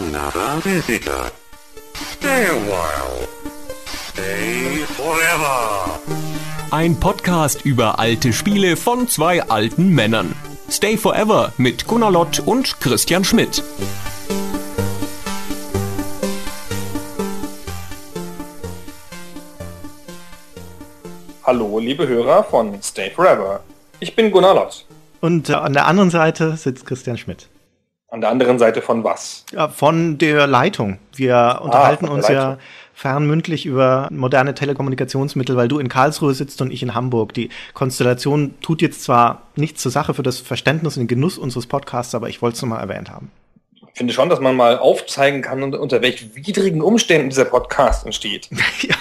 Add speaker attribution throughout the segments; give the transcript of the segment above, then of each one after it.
Speaker 1: another visitor. Stay a while. Stay forever.
Speaker 2: Ein Podcast über alte Spiele von zwei alten Männern. Stay Forever mit Gunnar Lott und Christian Schmidt.
Speaker 3: Hallo, liebe Hörer von Stay Forever. Ich bin Gunnar Lott.
Speaker 4: Und äh, an der anderen Seite sitzt Christian Schmidt.
Speaker 3: An der anderen Seite von was?
Speaker 4: Ja, von der Leitung. Wir unterhalten
Speaker 3: von der
Speaker 4: uns ja
Speaker 3: Leitung.
Speaker 4: fernmündlich über moderne Telekommunikationsmittel, weil du in Karlsruhe sitzt und ich in Hamburg. Die Konstellation tut jetzt zwar nichts zur Sache für das Verständnis und den Genuss unseres Podcasts, aber ich wollte es nochmal erwähnt haben.
Speaker 3: Ich finde schon, dass man mal aufzeigen kann, unter- unter welch widrigen Umständen dieser Podcast entsteht.
Speaker 4: ja,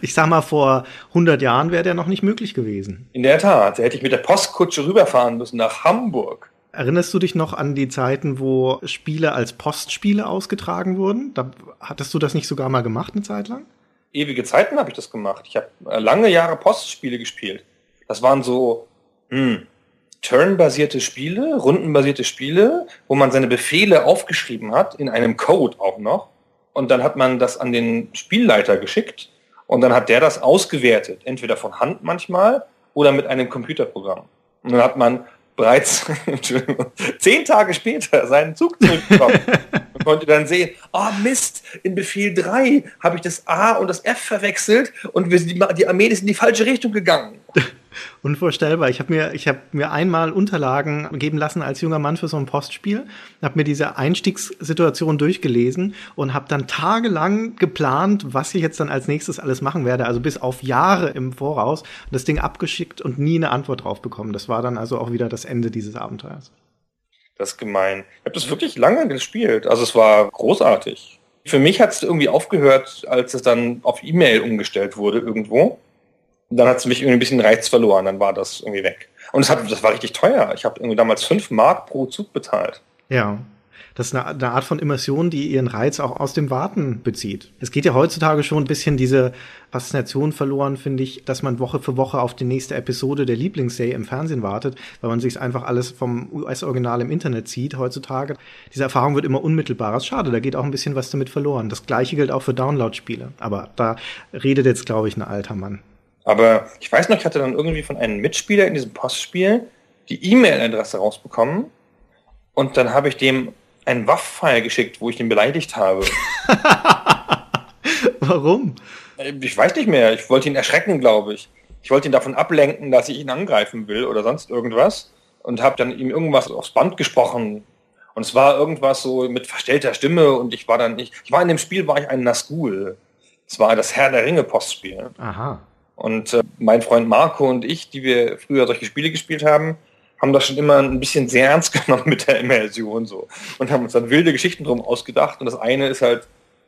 Speaker 4: ich sag mal, vor 100 Jahren wäre der noch nicht möglich gewesen.
Speaker 3: In der Tat, da hätte ich mit der Postkutsche rüberfahren müssen nach Hamburg.
Speaker 4: Erinnerst du dich noch an die Zeiten, wo Spiele als Postspiele ausgetragen wurden? Da hattest du das nicht sogar mal gemacht eine Zeit lang?
Speaker 3: Ewige Zeiten habe ich das gemacht. Ich habe äh, lange Jahre Postspiele gespielt. Das waren so hm, turnbasierte Spiele, rundenbasierte Spiele, wo man seine Befehle aufgeschrieben hat, in einem Code auch noch. Und dann hat man das an den Spielleiter geschickt und dann hat der das ausgewertet, entweder von Hand manchmal oder mit einem Computerprogramm. Und dann hat man bereits zehn Tage später seinen Zug zurückbekommen und konnte dann sehen, ah Mist, in Befehl 3 habe ich das A und das F verwechselt und wir sind die, die Armee ist in die falsche Richtung gegangen.
Speaker 4: Unvorstellbar. Ich habe mir, ich mir einmal Unterlagen geben lassen als junger Mann für so ein Postspiel, habe mir diese Einstiegssituation durchgelesen und habe dann tagelang geplant, was ich jetzt dann als nächstes alles machen werde. Also bis auf Jahre im Voraus das Ding abgeschickt und nie eine Antwort drauf bekommen. Das war dann also auch wieder das Ende dieses Abenteuers.
Speaker 3: Das ist gemein. Ich habe das wirklich lange gespielt. Also es war großartig. Für mich hat es irgendwie aufgehört, als es dann auf E-Mail umgestellt wurde irgendwo. Dann hat es mich irgendwie ein bisschen Reiz verloren. Dann war das irgendwie weg. Und es hat, das war richtig teuer. Ich habe irgendwie damals 5 Mark pro Zug bezahlt.
Speaker 4: Ja. Das ist eine, Art von Immersion, die ihren Reiz auch aus dem Warten bezieht. Es geht ja heutzutage schon ein bisschen diese Faszination verloren, finde ich, dass man Woche für Woche auf die nächste Episode der Lieblingsserie im Fernsehen wartet, weil man sich einfach alles vom US-Original im Internet zieht heutzutage. Diese Erfahrung wird immer unmittelbarer. Das schade, da geht auch ein bisschen was damit verloren. Das gleiche gilt auch für Download-Spiele. Aber da redet jetzt, glaube ich, ein alter Mann.
Speaker 3: Aber ich weiß noch, ich hatte dann irgendwie von einem Mitspieler in diesem Postspiel die E-Mail-Adresse rausbekommen. Und dann habe ich dem einen Waff-File geschickt, wo ich ihn beleidigt habe.
Speaker 4: Warum?
Speaker 3: Ich weiß nicht mehr. Ich wollte ihn erschrecken, glaube ich. Ich wollte ihn davon ablenken, dass ich ihn angreifen will oder sonst irgendwas. Und habe dann ihm irgendwas aufs Band gesprochen. Und es war irgendwas so mit verstellter Stimme. Und ich war dann nicht... Ich war in dem Spiel, war ich ein Nazgul. Es war das Herr der Ringe Postspiel.
Speaker 4: Aha.
Speaker 3: Und äh, mein Freund Marco und ich, die wir früher solche Spiele gespielt haben, haben das schon immer ein bisschen sehr ernst genommen mit der Immersion so. Und haben uns dann wilde Geschichten drum ausgedacht. Und das eine ist halt,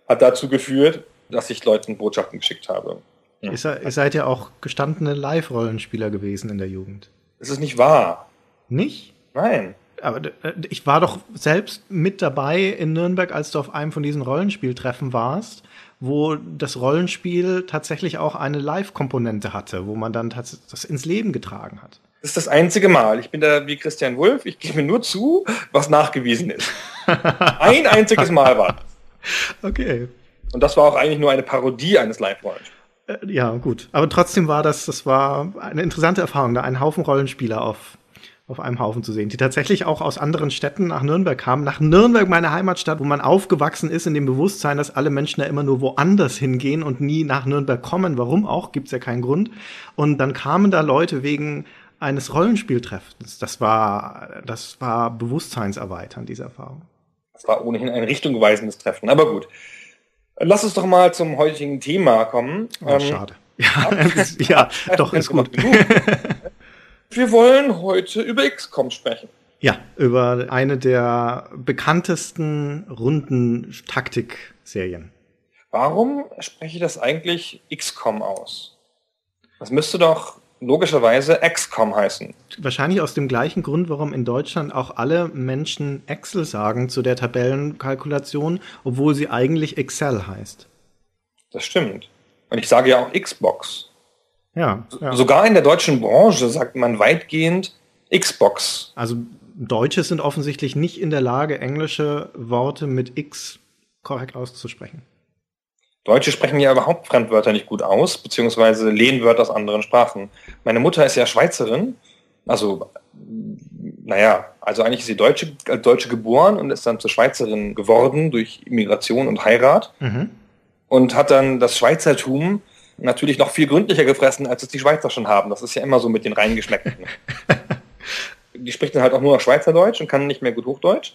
Speaker 3: hat dazu geführt, dass ich Leuten Botschaften geschickt habe.
Speaker 4: Ihr, se- ihr seid ja auch gestandene Live-Rollenspieler gewesen in der Jugend.
Speaker 3: Es ist nicht wahr.
Speaker 4: Nicht?
Speaker 3: Nein.
Speaker 4: Aber äh, ich war doch selbst mit dabei in Nürnberg, als du auf einem von diesen Rollenspieltreffen warst, wo das Rollenspiel tatsächlich auch eine Live-Komponente hatte, wo man dann das ins Leben getragen hat.
Speaker 3: Das ist das einzige Mal. Ich bin da wie Christian Wulff. Ich gebe nur zu, was nachgewiesen ist. Ein einziges Mal war das.
Speaker 4: Okay.
Speaker 3: Und das war auch eigentlich nur eine Parodie eines Live-Rollenspiels.
Speaker 4: Äh, Ja, gut. Aber trotzdem war das, das war eine interessante Erfahrung, da einen Haufen Rollenspieler auf, auf einem Haufen zu sehen, die tatsächlich auch aus anderen Städten nach Nürnberg kamen. Nach Nürnberg, meine Heimatstadt, wo man aufgewachsen ist in dem Bewusstsein, dass alle Menschen ja immer nur woanders hingehen und nie nach Nürnberg kommen. Warum auch? Gibt's ja keinen Grund. Und dann kamen da Leute wegen eines Rollenspieltreffens. Das war, das war bewusstseinserweiternd, diese Erfahrung.
Speaker 3: Das war ohnehin ein richtungweisendes Treffen. Aber gut. Lass uns doch mal zum heutigen Thema kommen.
Speaker 4: Oh, schade. Ja, ja, doch, ist gut.
Speaker 3: Wir wollen heute über XCOM sprechen.
Speaker 4: Ja, über eine der bekanntesten Runden-Taktik-Serien.
Speaker 3: Warum spreche ich das eigentlich XCOM aus? Das müsste doch logischerweise XCOM heißen.
Speaker 4: Wahrscheinlich aus dem gleichen Grund, warum in Deutschland auch alle Menschen Excel sagen zu der Tabellenkalkulation, obwohl sie eigentlich Excel heißt.
Speaker 3: Das stimmt. Und ich sage ja auch Xbox.
Speaker 4: Ja, ja.
Speaker 3: Sogar in der deutschen Branche sagt man weitgehend Xbox.
Speaker 4: also Deutsche sind offensichtlich nicht in der Lage, englische Worte mit X korrekt auszusprechen.
Speaker 3: Deutsche sprechen ja überhaupt Fremdwörter nicht gut aus, beziehungsweise Lehnwörter aus anderen Sprachen. Meine Mutter ist ja Schweizerin, also naja, also eigentlich ist sie Deutsche, als Deutsche geboren und ist dann zur Schweizerin geworden durch Immigration und Heirat mhm. und hat dann das Schweizertum natürlich noch viel gründlicher gefressen, als es die Schweizer schon haben. Das ist ja immer so mit den Reingeschmeckten. die spricht dann halt auch nur noch Schweizerdeutsch und kann nicht mehr gut Hochdeutsch.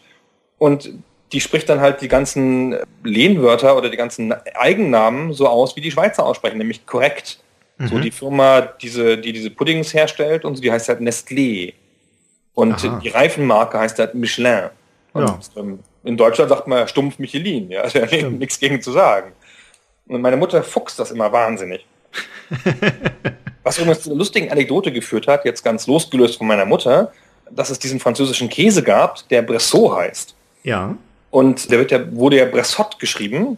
Speaker 3: Und die spricht dann halt die ganzen Lehnwörter oder die ganzen Eigennamen so aus, wie die Schweizer aussprechen, nämlich korrekt. Mhm. So die Firma, diese, die diese Puddings herstellt und so, die heißt halt Nestlé. Und Aha. die Reifenmarke heißt halt Michelin. Und ja. Ähm, in Deutschland sagt man stumpf Michelin, ja, also ja nichts gegen zu sagen. Und meine Mutter fuchst das immer wahnsinnig. Was übrigens zu einer lustigen Anekdote geführt hat, jetzt ganz losgelöst von meiner Mutter, dass es diesen französischen Käse gab, der Bressot heißt.
Speaker 4: Ja.
Speaker 3: Und der wird ja, wurde ja Bressot geschrieben.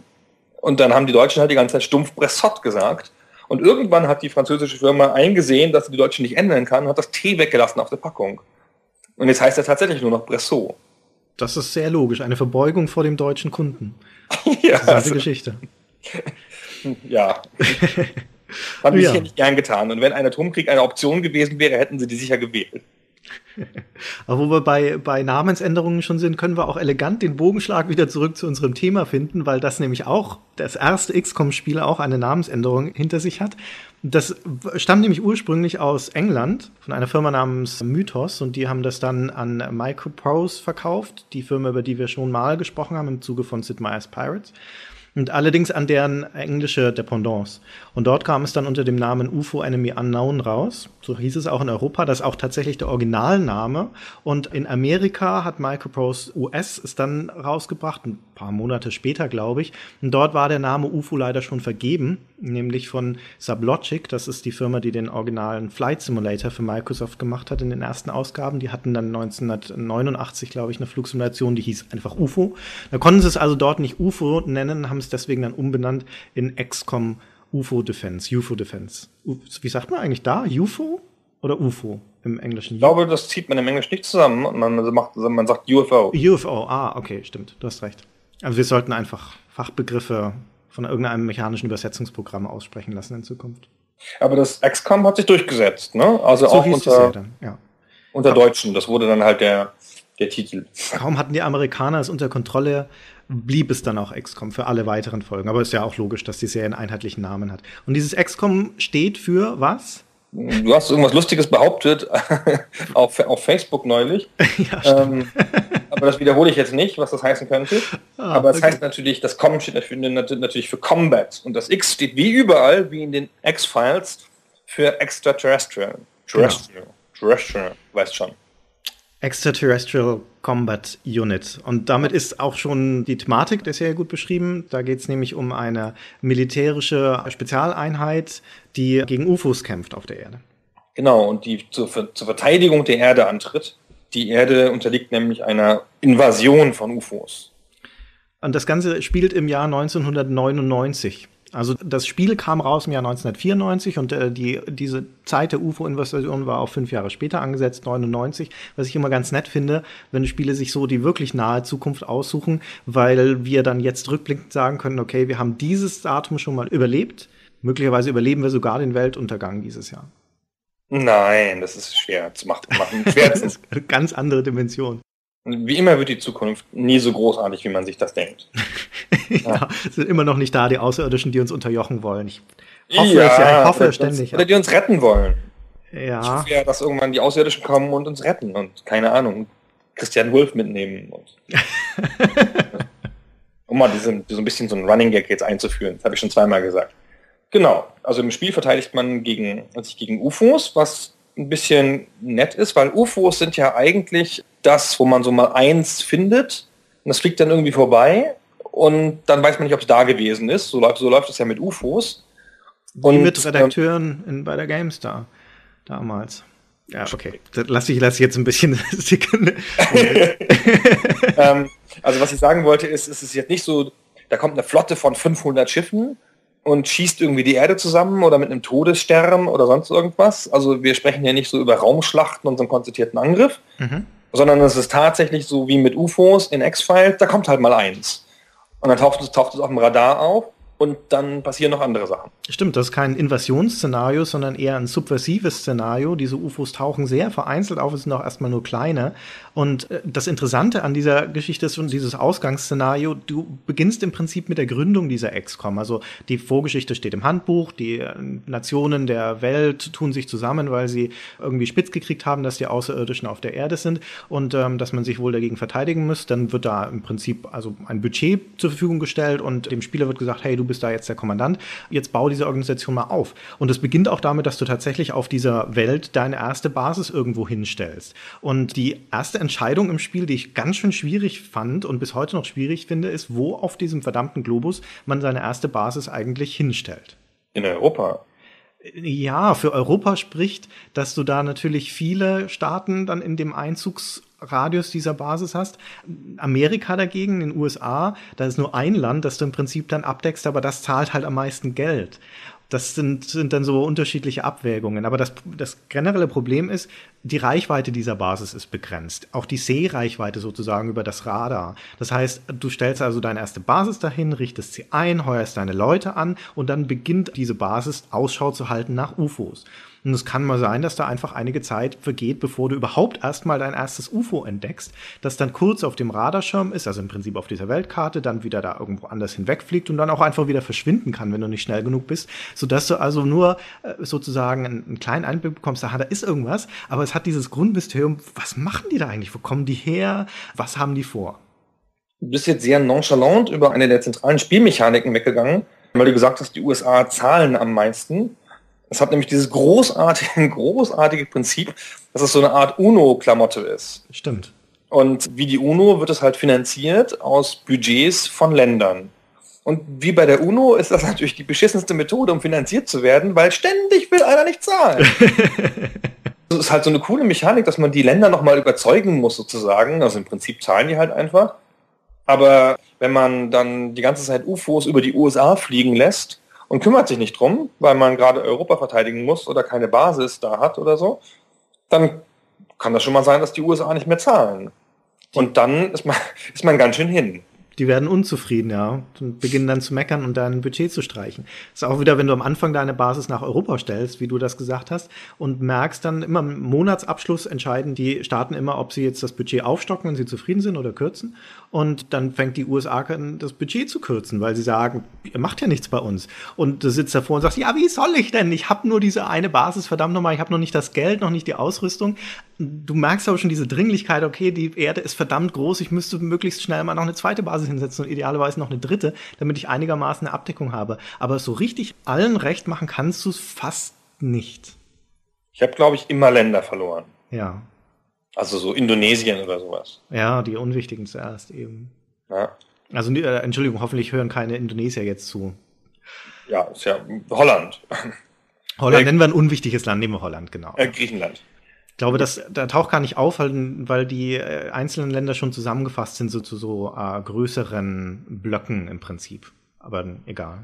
Speaker 3: Und dann haben die Deutschen halt die ganze Zeit stumpf Bressot gesagt. Und irgendwann hat die französische Firma eingesehen, dass sie die Deutschen nicht ändern kann und hat das T weggelassen auf der Packung. Und jetzt heißt er tatsächlich nur noch Bressot.
Speaker 4: Das ist sehr logisch. Eine Verbeugung vor dem deutschen Kunden. ja. Das ist also, Geschichte.
Speaker 3: ja. Haben die ja. sicher nicht gern getan. Und wenn ein Atomkrieg eine Option gewesen wäre, hätten sie die sicher gewählt.
Speaker 4: Aber wo wir bei, bei Namensänderungen schon sind, können wir auch elegant den Bogenschlag wieder zurück zu unserem Thema finden, weil das nämlich auch das erste XCOM-Spiel auch eine Namensänderung hinter sich hat. Das stammt nämlich ursprünglich aus England von einer Firma namens Mythos und die haben das dann an Microprose verkauft, die Firma, über die wir schon mal gesprochen haben im Zuge von Sid Meier's Pirates und allerdings an deren englische Dependance. Und dort kam es dann unter dem Namen UFO Enemy Unknown raus. So hieß es auch in Europa. Das ist auch tatsächlich der Originalname. Und in Amerika hat Microprose US es dann rausgebracht, ein paar Monate später, glaube ich. Und dort war der Name UFO leider schon vergeben, nämlich von Sublogic. Das ist die Firma, die den originalen Flight Simulator für Microsoft gemacht hat in den ersten Ausgaben. Die hatten dann 1989, glaube ich, eine Flugsimulation, die hieß einfach UFO. Da konnten sie es also dort nicht UFO nennen, haben es deswegen dann umbenannt in XCOM UFO Defense, UFO Defense. Wie sagt man eigentlich da? UFO oder UFO im Englischen?
Speaker 3: Ich glaube, das zieht man im Englischen nicht zusammen. Man, macht, man sagt UFO.
Speaker 4: UFO, ah, okay, stimmt. Du hast recht. Also wir sollten einfach Fachbegriffe von irgendeinem mechanischen Übersetzungsprogramm aussprechen lassen in Zukunft.
Speaker 3: Aber das XCOM hat sich durchgesetzt, ne? Also so auch unter, dann, ja. unter Deutschen. Das wurde dann halt der, der Titel.
Speaker 4: Kaum hatten die Amerikaner es unter Kontrolle, blieb es dann auch XCOM für alle weiteren Folgen. Aber ist ja auch logisch, dass die Serie einen einheitlichen Namen hat. Und dieses XCOM steht für was?
Speaker 3: Du hast irgendwas Lustiges behauptet auf, auf Facebook neulich. ja, ähm, aber das wiederhole ich jetzt nicht, was das heißen könnte. Ah, aber es okay. heißt natürlich, das Com steht natürlich für Combat. Und das X steht wie überall, wie in den X-Files, für Extraterrestrial. Terrestrial. Genau. Terrestrial, weißt schon.
Speaker 4: Extraterrestrial Combat Unit. Und damit ist auch schon die Thematik der Serie gut beschrieben. Da geht es nämlich um eine militärische Spezialeinheit, die gegen UFOs kämpft auf der Erde.
Speaker 3: Genau, und die zur, zur Verteidigung der Erde antritt. Die Erde unterliegt nämlich einer Invasion von UFOs.
Speaker 4: Und das Ganze spielt im Jahr 1999. Also das Spiel kam raus im Jahr 1994 und äh, die, diese Zeit der UFO-Invasion war auf fünf Jahre später angesetzt, 99, was ich immer ganz nett finde, wenn Spiele sich so die wirklich nahe Zukunft aussuchen, weil wir dann jetzt rückblickend sagen können, okay, wir haben dieses Datum schon mal überlebt, möglicherweise überleben wir sogar den Weltuntergang dieses Jahr.
Speaker 3: Nein, das ist schwer zu machen. Schwer
Speaker 4: das ist eine ganz andere Dimension.
Speaker 3: Wie immer wird die Zukunft nie so großartig, wie man sich das denkt.
Speaker 4: ja, ja, es sind immer noch nicht da, die Außerirdischen, die uns unterjochen wollen. Ich hoffe ja, es ja, ich hoffe ständig.
Speaker 3: Oder die uns retten wollen.
Speaker 4: Ja. Ich
Speaker 3: hoffe ja, dass irgendwann die Außerirdischen kommen und uns retten und, keine Ahnung, Christian Wolf mitnehmen. Und, um mal diesen, so ein bisschen so ein Running Gag jetzt einzuführen. Das habe ich schon zweimal gesagt. Genau. Also im Spiel verteidigt man gegen, sich gegen UFOs, was ein bisschen nett ist, weil UFOs sind ja eigentlich das, wo man so mal eins findet und das fliegt dann irgendwie vorbei und dann weiß man nicht, ob es da gewesen ist. So läuft, so läuft es ja mit UFOs.
Speaker 4: Und, Wie mit Redakteuren in, bei der GameStar damals. Ja, okay. Das lasse ich, lass ich jetzt ein bisschen
Speaker 3: ähm, also was ich sagen wollte ist, es ist jetzt nicht so, da kommt eine Flotte von 500 Schiffen und schießt irgendwie die Erde zusammen oder mit einem Todesstern oder sonst irgendwas. Also wir sprechen hier nicht so über Raumschlachten und so einen konzertierten Angriff, mhm. sondern es ist tatsächlich so wie mit UFOs in X-Files, da kommt halt mal eins. Und dann taucht es, taucht es auf dem Radar auf und dann passieren noch andere Sachen.
Speaker 4: Stimmt, das ist kein Invasionsszenario, sondern eher ein subversives Szenario. Diese UFOs tauchen sehr vereinzelt auf, es sind auch erstmal nur kleine. Und äh, das Interessante an dieser Geschichte ist schon dieses Ausgangsszenario. Du beginnst im Prinzip mit der Gründung dieser XCOM. Also die Vorgeschichte steht im Handbuch, die äh, Nationen der Welt tun sich zusammen, weil sie irgendwie spitz gekriegt haben, dass die Außerirdischen auf der Erde sind und ähm, dass man sich wohl dagegen verteidigen muss. Dann wird da im Prinzip also ein Budget zur Verfügung gestellt und dem Spieler wird gesagt, hey, du bist da jetzt der Kommandant, jetzt bau diese Organisation mal auf. Und es beginnt auch damit, dass du tatsächlich auf dieser Welt deine erste Basis irgendwo hinstellst. Und die erste Entscheidung im Spiel, die ich ganz schön schwierig fand und bis heute noch schwierig finde, ist, wo auf diesem verdammten Globus man seine erste Basis eigentlich hinstellt.
Speaker 3: In Europa.
Speaker 4: Ja, für Europa spricht, dass du da natürlich viele Staaten dann in dem Einzugsradius dieser Basis hast. Amerika dagegen, in den USA, da ist nur ein Land, das du im Prinzip dann abdeckst, aber das zahlt halt am meisten Geld. Das sind, sind dann so unterschiedliche Abwägungen. Aber das, das generelle Problem ist, die Reichweite dieser Basis ist begrenzt. Auch die Seereichweite sozusagen über das Radar. Das heißt, du stellst also deine erste Basis dahin, richtest sie ein, heuerst deine Leute an und dann beginnt diese Basis Ausschau zu halten nach UFOs. Und es kann mal sein, dass da einfach einige Zeit vergeht, bevor du überhaupt erstmal dein erstes UFO entdeckst, das dann kurz auf dem Radarschirm ist, also im Prinzip auf dieser Weltkarte, dann wieder da irgendwo anders hinwegfliegt und dann auch einfach wieder verschwinden kann, wenn du nicht schnell genug bist, sodass du also nur äh, sozusagen einen, einen, kleinen Einblick bekommst, aha, da ist irgendwas, aber es hat dieses Grundmysterium, was machen die da eigentlich? Wo kommen die her? Was haben die vor?
Speaker 3: Du bist jetzt sehr nonchalant über eine der zentralen Spielmechaniken weggegangen, weil du gesagt hast, die USA zahlen am meisten. Es hat nämlich dieses großartige, großartige Prinzip, dass es so eine Art UNO-Klamotte ist.
Speaker 4: Stimmt.
Speaker 3: Und wie die UNO wird es halt finanziert aus Budgets von Ländern. Und wie bei der UNO ist das natürlich die beschissenste Methode, um finanziert zu werden, weil ständig will einer nicht zahlen. das ist halt so eine coole Mechanik, dass man die Länder nochmal überzeugen muss sozusagen. Also im Prinzip zahlen die halt einfach. Aber wenn man dann die ganze Zeit UFOs über die USA fliegen lässt, und kümmert sich nicht drum, weil man gerade Europa verteidigen muss oder keine Basis da hat oder so, dann kann das schon mal sein, dass die USA nicht mehr zahlen. Und dann ist man, ist man ganz schön hin.
Speaker 4: Die werden unzufrieden, ja, und beginnen dann zu meckern und dein Budget zu streichen. Das ist auch wieder, wenn du am Anfang deine Basis nach Europa stellst, wie du das gesagt hast, und merkst dann immer im Monatsabschluss entscheiden die Staaten immer, ob sie jetzt das Budget aufstocken, wenn sie zufrieden sind oder kürzen. Und dann fängt die USA an, das Budget zu kürzen, weil sie sagen, ihr macht ja nichts bei uns. Und du sitzt davor und sagst, ja, wie soll ich denn? Ich habe nur diese eine Basis, verdammt nochmal, ich habe noch nicht das Geld, noch nicht die Ausrüstung. Du merkst aber schon diese Dringlichkeit, okay, die Erde ist verdammt groß, ich müsste möglichst schnell mal noch eine zweite Basis hinsetzen und idealerweise noch eine dritte, damit ich einigermaßen eine Abdeckung habe. Aber so richtig allen recht machen kannst du es fast nicht.
Speaker 3: Ich habe, glaube ich, immer Länder verloren.
Speaker 4: Ja.
Speaker 3: Also so Indonesien oder sowas.
Speaker 4: Ja, die unwichtigen zuerst eben.
Speaker 3: Ja.
Speaker 4: Also, äh, Entschuldigung, hoffentlich hören keine Indonesier jetzt zu.
Speaker 3: Ja, ist ja Holland.
Speaker 4: Holland äh, nennen wir ein unwichtiges Land, nehmen wir Holland, genau.
Speaker 3: Äh, Griechenland.
Speaker 4: Ich glaube, das da taucht gar nicht auf, weil, die äh, einzelnen Länder schon zusammengefasst sind so zu so äh, größeren Blöcken im Prinzip. Aber egal.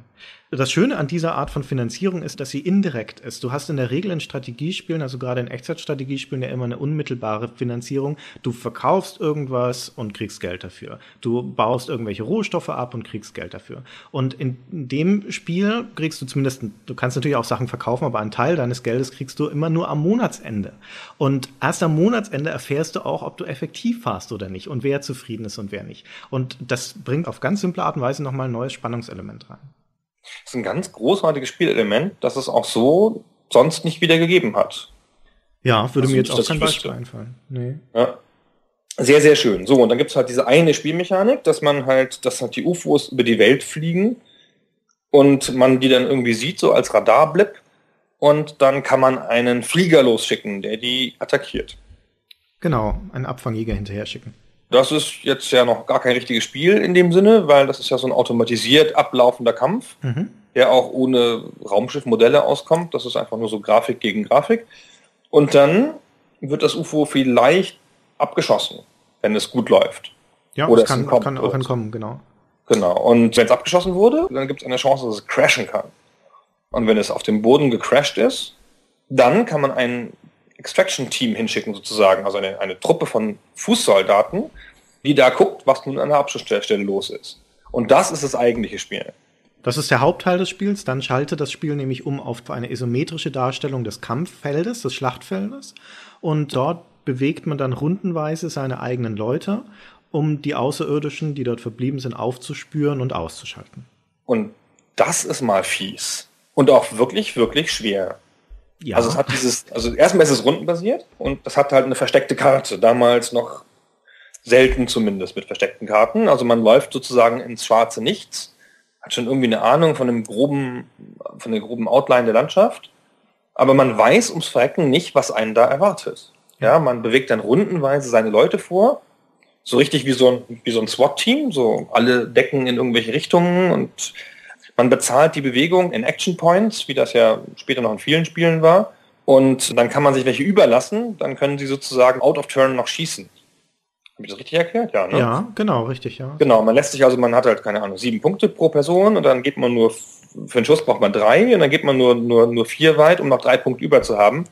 Speaker 4: Das Schöne an dieser Art von Finanzierung ist, dass sie indirekt ist. Du hast in der Regel in Strategiespielen, also gerade in Echtzeitstrategiespielen, ja immer eine unmittelbare Finanzierung. Du verkaufst irgendwas und kriegst Geld dafür. Du baust irgendwelche Rohstoffe ab und kriegst Geld dafür. Und in dem Spiel kriegst du zumindest, du kannst natürlich auch Sachen verkaufen, aber einen Teil deines Geldes kriegst du immer nur am Monatsende. Und erst am Monatsende erfährst du auch, ob du effektiv warst oder nicht und wer zufrieden ist und wer nicht. Und das bringt auf ganz simple Art und Weise nochmal ein neues Spannungselement rein.
Speaker 3: Das ist ein ganz großartiges Spielelement, das es auch so sonst nicht wieder gegeben hat.
Speaker 4: Ja, würde also mir jetzt auch kein Beispiel einfallen.
Speaker 3: Nee. Ja. Sehr, sehr schön. So, und dann gibt es halt diese eine Spielmechanik, dass man halt, dass halt die UFOs über die Welt fliegen und man die dann irgendwie sieht, so als Radarblip. Und dann kann man einen Flieger losschicken, der die attackiert.
Speaker 4: Genau, einen Abfangjäger hinterher schicken.
Speaker 3: Das ist jetzt ja noch gar kein richtiges Spiel in dem Sinne, weil das ist ja so ein automatisiert ablaufender Kampf, mhm. der auch ohne Raumschiffmodelle auskommt. Das ist einfach nur so Grafik gegen Grafik. Und dann wird das UFO vielleicht abgeschossen, wenn es gut läuft.
Speaker 4: Ja, Oder es kann, es kann auch entkommen, genau.
Speaker 3: Genau. Und wenn es abgeschossen wurde, dann gibt es eine Chance, dass es crashen kann. Und wenn es auf dem Boden gecrashed ist, dann kann man einen Extraction-Team hinschicken sozusagen, also eine, eine Truppe von Fußsoldaten, die da guckt, was nun an der Abschussstelle los ist. Und das ist das eigentliche Spiel.
Speaker 4: Das ist der Hauptteil des Spiels. Dann schaltet das Spiel nämlich um auf eine isometrische Darstellung des Kampffeldes, des Schlachtfeldes. Und dort bewegt man dann rundenweise seine eigenen Leute, um die Außerirdischen, die dort verblieben sind, aufzuspüren und auszuschalten.
Speaker 3: Und das ist mal fies. Und auch wirklich, wirklich schwer. Ja. Also es hat dieses, also erstmal ist es rundenbasiert und das hat halt eine versteckte Karte. Damals noch selten zumindest mit versteckten Karten. Also man läuft sozusagen ins schwarze Nichts, hat schon irgendwie eine Ahnung von dem groben, von der groben Outline der Landschaft, aber man weiß ums Verrecken nicht, was einen da erwartet. Ja, man bewegt dann rundenweise seine Leute vor, so richtig wie so ein, wie so ein SWAT-Team, so alle decken in irgendwelche Richtungen und man bezahlt die Bewegung in Action Points, wie das ja später noch in vielen Spielen war. Und dann kann man sich welche überlassen, dann können sie sozusagen out of turn noch schießen. Habe ich das richtig erklärt?
Speaker 4: Ja, ne? ja, genau, richtig, ja.
Speaker 3: Genau, man lässt sich also, man hat halt, keine Ahnung, sieben Punkte pro Person und dann geht man nur, für einen Schuss braucht man drei und dann geht man nur, nur, nur vier weit, um noch drei Punkte über zu haben.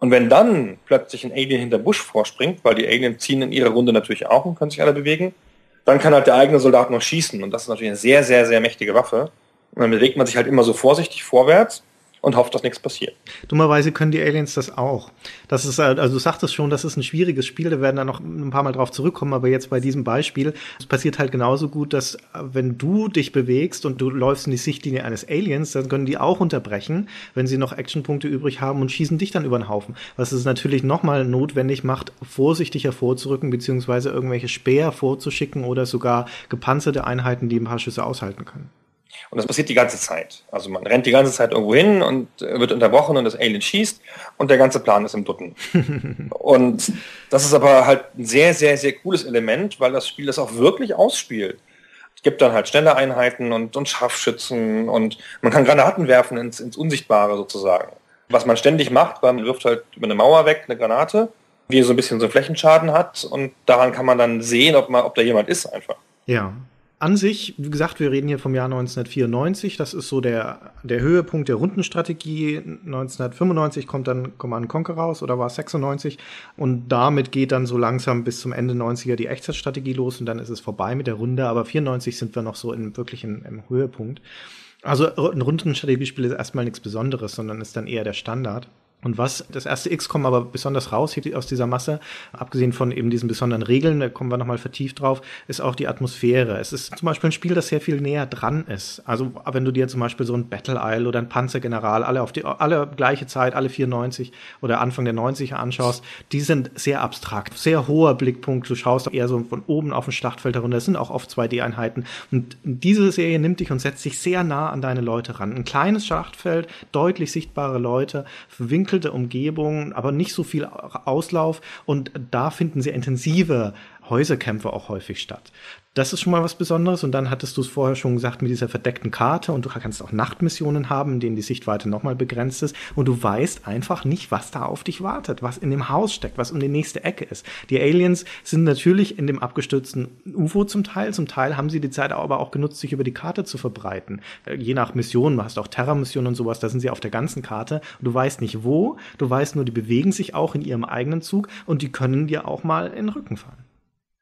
Speaker 3: Und wenn dann plötzlich ein Alien hinter Busch vorspringt, weil die Aliens ziehen in ihrer Runde natürlich auch und können sich alle bewegen, dann kann halt der eigene Soldat noch schießen. Und das ist natürlich eine sehr, sehr, sehr mächtige Waffe. Und dann bewegt man sich halt immer so vorsichtig vorwärts und hofft, dass nichts passiert.
Speaker 4: Dummerweise können die Aliens das auch. Das ist, also du sagtest schon, das ist ein schwieriges Spiel, da werden da noch ein paar Mal drauf zurückkommen, aber jetzt bei diesem Beispiel, es passiert halt genauso gut, dass äh, wenn du dich bewegst und du läufst in die Sichtlinie eines Aliens, dann können die auch unterbrechen, wenn sie noch Actionpunkte übrig haben und schießen dich dann über den Haufen. Was es natürlich nochmal notwendig macht, vorsichtig hervorzurücken, beziehungsweise irgendwelche Speer vorzuschicken oder sogar gepanzerte Einheiten, die ein paar Schüsse aushalten können.
Speaker 3: Und das passiert die ganze Zeit. Also man rennt die ganze Zeit irgendwo hin und wird unterbrochen und das Alien schießt und der ganze Plan ist im Dutten. und das ist aber halt ein sehr, sehr, sehr cooles Element, weil das Spiel das auch wirklich ausspielt. Es gibt dann halt schnelle Einheiten und, und Scharfschützen und man kann Granaten werfen ins, ins Unsichtbare sozusagen. Was man ständig macht, weil man wirft halt über eine Mauer weg eine Granate, die so ein bisschen so einen Flächenschaden hat und daran kann man dann sehen, ob, man, ob da jemand ist einfach.
Speaker 4: Ja, an sich, wie gesagt, wir reden hier vom Jahr 1994. Das ist so der, der Höhepunkt der Rundenstrategie. 1995 kommt dann Command Conquer raus oder war es 96? Und damit geht dann so langsam bis zum Ende 90er die Echtzeitstrategie los und dann ist es vorbei mit der Runde. Aber 94 sind wir noch so in, wirklich in, im Höhepunkt. Also ein Rundenstrategiespiel ist erstmal nichts Besonderes, sondern ist dann eher der Standard. Und was das erste XCOM aber besonders raushebt aus dieser Masse, abgesehen von eben diesen besonderen Regeln, da kommen wir nochmal vertieft drauf, ist auch die Atmosphäre. Es ist zum Beispiel ein Spiel, das sehr viel näher dran ist. Also wenn du dir zum Beispiel so ein Battle Isle oder ein Panzergeneral, alle auf die, alle gleiche Zeit, alle 94 oder Anfang der 90er anschaust, die sind sehr abstrakt, sehr hoher Blickpunkt. Du schaust eher so von oben auf ein Schlachtfeld herunter. Das sind auch oft 2D-Einheiten. Und diese Serie nimmt dich und setzt sich sehr nah an deine Leute ran. Ein kleines Schlachtfeld, deutlich sichtbare Leute, verwinkt verwinkelte Umgebung, aber nicht so viel Auslauf und da finden sehr intensive Häuserkämpfe auch häufig statt. Das ist schon mal was Besonderes. Und dann hattest du es vorher schon gesagt mit dieser verdeckten Karte und du kannst auch Nachtmissionen haben, in denen die Sichtweite nochmal begrenzt ist. Und du weißt einfach nicht, was da auf dich wartet, was in dem Haus steckt, was um die nächste Ecke ist. Die Aliens sind natürlich in dem abgestürzten UFO zum Teil. Zum Teil haben sie die Zeit aber auch genutzt, sich über die Karte zu verbreiten. Äh, je nach Mission, du hast auch Terra-Missionen und sowas, da sind sie auf der ganzen Karte. Du weißt nicht wo, du weißt nur, die bewegen sich auch in ihrem eigenen Zug und die können dir auch mal in den Rücken fallen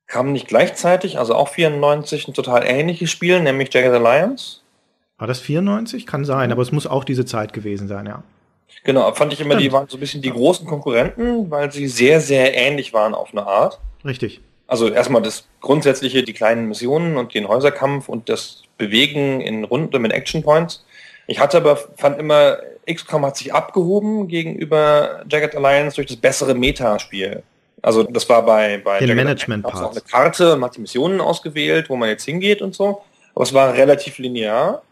Speaker 3: kam nicht gleichzeitig, also auch 94, ein total ähnliches Spiel, nämlich Jagged Alliance.
Speaker 4: War das 94? Kann sein, aber es muss auch diese Zeit gewesen sein, ja.
Speaker 3: Genau, fand ich immer, Stimmt. die waren so ein bisschen die großen Konkurrenten, weil sie sehr, sehr ähnlich waren auf eine Art.
Speaker 4: Richtig.
Speaker 3: Also erstmal das grundsätzliche, die kleinen Missionen und den Häuserkampf und das Bewegen in Runden mit Action Points. Ich hatte aber, fand immer, XCOM hat sich abgehoben gegenüber Jagged Alliance durch das bessere Metaspiel. Also das war bei, bei
Speaker 4: den Management
Speaker 3: Part. auch eine Karte, man hat die Missionen ausgewählt, wo man jetzt hingeht und so. Aber es war relativ linear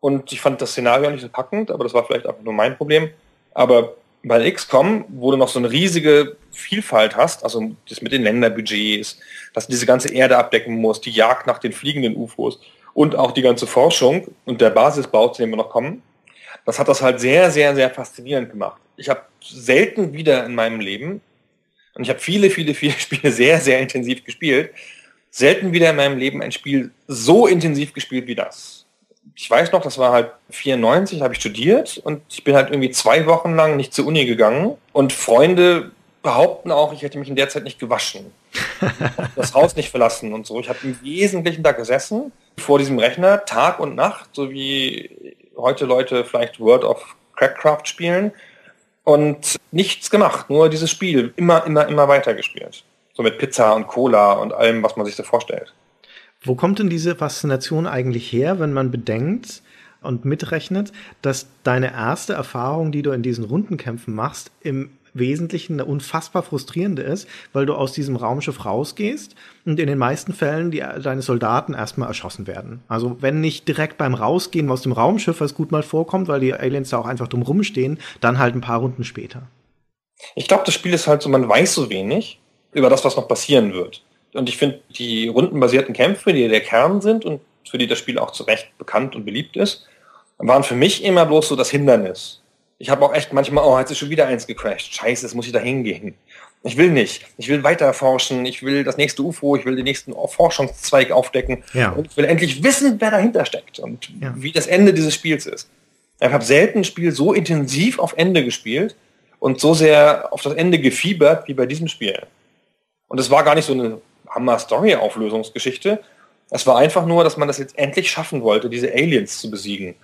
Speaker 3: und ich fand das Szenario nicht so packend, aber das war vielleicht auch nur mein Problem. Aber bei XCOM, wo du noch so eine riesige Vielfalt hast, also das mit den Länderbudgets, dass du diese ganze Erde abdecken musst, die Jagd nach den fliegenden UFOs und auch die ganze Forschung und der Basisbau, zu dem wir noch kommen, das hat das halt sehr, sehr, sehr faszinierend gemacht. Ich habe selten wieder in meinem Leben und ich habe viele, viele, viele Spiele sehr, sehr intensiv gespielt. Selten wieder in meinem Leben ein Spiel so intensiv gespielt wie das. ich weiß noch, das war halt 94, habe ich studiert und ich bin halt irgendwie zwei Wochen lang nicht zur Uni gegangen und Freunde behaupten auch, ich hätte mich in der Zeit nicht gewaschen. das Haus nicht verlassen und so. Ich habe im Wesentlichen da gesessen, vor diesem Rechner, Tag und Nacht, so wie heute Leute vielleicht World of Crackcraft spielen und nichts gemacht, nur dieses Spiel immer, immer, immer weiter gespielt. So mit Pizza und Cola und allem, was man sich so vorstellt.
Speaker 4: Wo kommt denn diese Faszination eigentlich her, wenn man bedenkt und mitrechnet, dass deine erste Erfahrung, die du in diesen Rundenkämpfen machst, im Wesentlichen eine unfassbar frustrierende ist, weil du aus diesem Raumschiff rausgehst und in den meisten Fällen die, deine Soldaten erstmal erschossen werden. Also wenn nicht direkt beim Rausgehen aus dem Raumschiff, was gut mal vorkommt, weil die Aliens da auch einfach drum rumstehen, dann halt ein paar Runden später.
Speaker 3: Ich glaube, das Spiel ist halt so, man weiß so wenig über das, was noch passieren wird. Und ich finde, die rundenbasierten Kämpfe, die der Kern sind und für die das Spiel auch zu Recht bekannt und beliebt ist, waren für mich immer bloß so das Hindernis. Ich habe auch echt manchmal, oh, jetzt ist schon wieder eins gecrashed. Scheiße, jetzt muss ich da hingehen. Ich will nicht. Ich will weiter forschen. Ich will das nächste UFO. Ich will den nächsten Forschungszweig aufdecken. Ja. Und ich will endlich wissen, wer dahinter steckt und ja. wie das Ende dieses Spiels ist. Ich habe selten ein Spiel so intensiv auf Ende gespielt und so sehr auf das Ende gefiebert wie bei diesem Spiel. Und es war gar nicht so eine Hammer-Story-Auflösungsgeschichte. Es war einfach nur, dass man das jetzt endlich schaffen wollte, diese Aliens zu besiegen.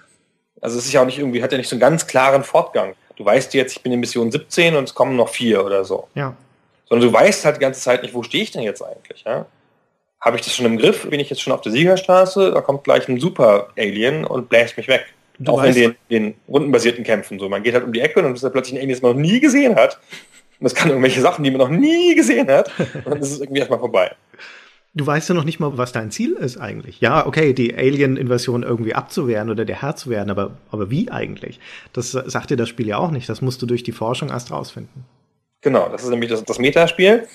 Speaker 3: Also es ist ja auch nicht irgendwie, hat ja nicht so einen ganz klaren Fortgang. Du weißt jetzt, ich bin in Mission 17 und es kommen noch vier oder so.
Speaker 4: Ja.
Speaker 3: Sondern du weißt halt die ganze Zeit nicht, wo stehe ich denn jetzt eigentlich, ja? Habe ich das schon im Griff? Bin ich jetzt schon auf der Siegerstraße? Da kommt gleich ein Super-Alien und bläst mich weg. Du auch in den, den rundenbasierten Kämpfen. So, man geht halt um die Ecke und ist da plötzlich ein Alien, das man noch nie gesehen hat. Und das kann irgendwelche Sachen, die man noch nie gesehen hat. Und dann ist es irgendwie erstmal vorbei.
Speaker 4: Du weißt ja noch nicht mal, was dein Ziel ist eigentlich. Ja, okay, die Alien-Invasion irgendwie abzuwehren oder der Herr zu werden, aber, aber wie eigentlich? Das sagt dir das Spiel ja auch nicht. Das musst du durch die Forschung erst rausfinden.
Speaker 3: Genau, das ist nämlich das, das Metaspiel.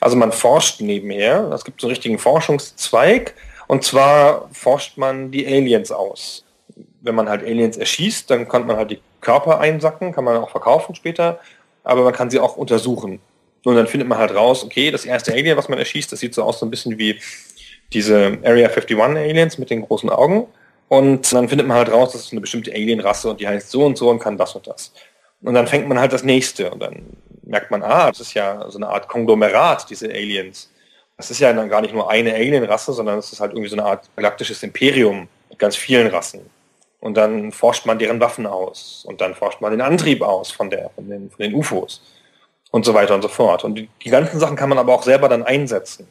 Speaker 3: Also man forscht nebenher. Es gibt so einen richtigen Forschungszweig. Und zwar forscht man die Aliens aus. Wenn man halt Aliens erschießt, dann kann man halt die Körper einsacken, kann man auch verkaufen später. Aber man kann sie auch untersuchen. Und dann findet man halt raus, okay, das erste Alien, was man erschießt, das sieht so aus so ein bisschen wie diese Area 51 Aliens mit den großen Augen. Und dann findet man halt raus, das ist eine bestimmte Alienrasse und die heißt so und so und kann das und das. Und dann fängt man halt das nächste und dann merkt man, ah, das ist ja so eine Art Konglomerat, diese Aliens. Das ist ja dann gar nicht nur eine Alienrasse, sondern es ist halt irgendwie so eine Art galaktisches Imperium mit ganz vielen Rassen. Und dann forscht man deren Waffen aus und dann forscht man den Antrieb aus von, der, von, den, von den UFOs und so weiter und so fort. Und die, die ganzen Sachen kann man aber auch selber dann einsetzen.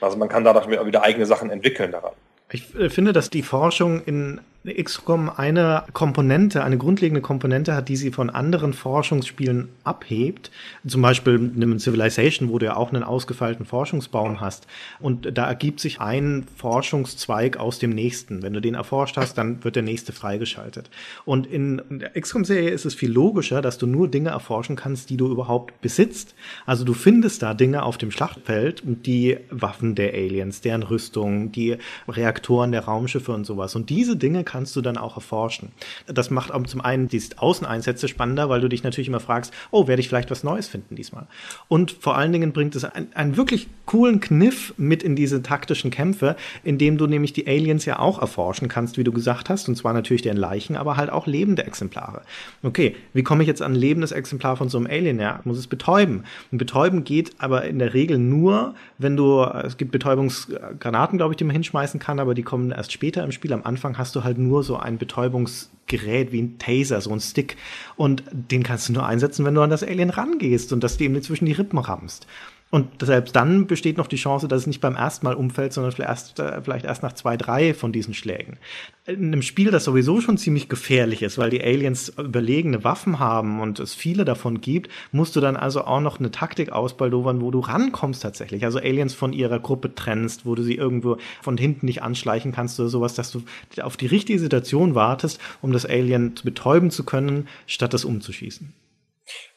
Speaker 3: Also man kann dadurch wieder eigene Sachen entwickeln daran.
Speaker 4: Ich äh, finde, dass die Forschung in XCOM eine Komponente, eine grundlegende Komponente hat, die sie von anderen Forschungsspielen abhebt. Zum Beispiel in Civilization, wo du ja auch einen ausgefeilten Forschungsbaum hast. Und da ergibt sich ein Forschungszweig aus dem nächsten. Wenn du den erforscht hast, dann wird der nächste freigeschaltet. Und in der XCOM-Serie ist es viel logischer, dass du nur Dinge erforschen kannst, die du überhaupt besitzt. Also du findest da Dinge auf dem Schlachtfeld, die Waffen der Aliens, deren Rüstung, die Reaktoren der Raumschiffe und sowas. Und diese Dinge kannst du dann auch erforschen. Das macht auch zum einen die Außeneinsätze spannender, weil du dich natürlich immer fragst, oh, werde ich vielleicht was Neues finden diesmal? Und vor allen Dingen bringt es einen, einen wirklich coolen Kniff mit in diese taktischen Kämpfe, indem du nämlich die Aliens ja auch erforschen kannst, wie du gesagt hast, und zwar natürlich deren Leichen, aber halt auch lebende Exemplare. Okay, wie komme ich jetzt an ein lebendes Exemplar von so einem Alien? Ja, muss es betäuben. Und betäuben geht aber in der Regel nur, wenn du, es gibt Betäubungsgranaten, glaube ich, die man hinschmeißen kann, aber die kommen erst später im Spiel. Am Anfang hast du halt nur so ein Betäubungsgerät wie ein Taser, so ein Stick. Und den kannst du nur einsetzen, wenn du an das Alien rangehst und das dem zwischen die Rippen rammst. Und selbst dann besteht noch die Chance, dass es nicht beim ersten Mal umfällt, sondern vielleicht erst, äh, vielleicht erst nach zwei, drei von diesen Schlägen. In einem Spiel, das sowieso schon ziemlich gefährlich ist, weil die Aliens überlegene Waffen haben und es viele davon gibt, musst du dann also auch noch eine Taktik ausbaldowern, wo du rankommst tatsächlich. Also Aliens von ihrer Gruppe trennst, wo du sie irgendwo von hinten nicht anschleichen kannst oder sowas, dass du auf die richtige Situation wartest, um das Alien betäuben zu können, statt das umzuschießen.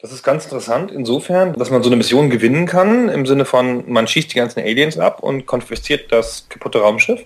Speaker 3: Das ist ganz interessant insofern, dass man so eine Mission gewinnen kann, im Sinne von, man schießt die ganzen Aliens ab und konfisziert das kaputte Raumschiff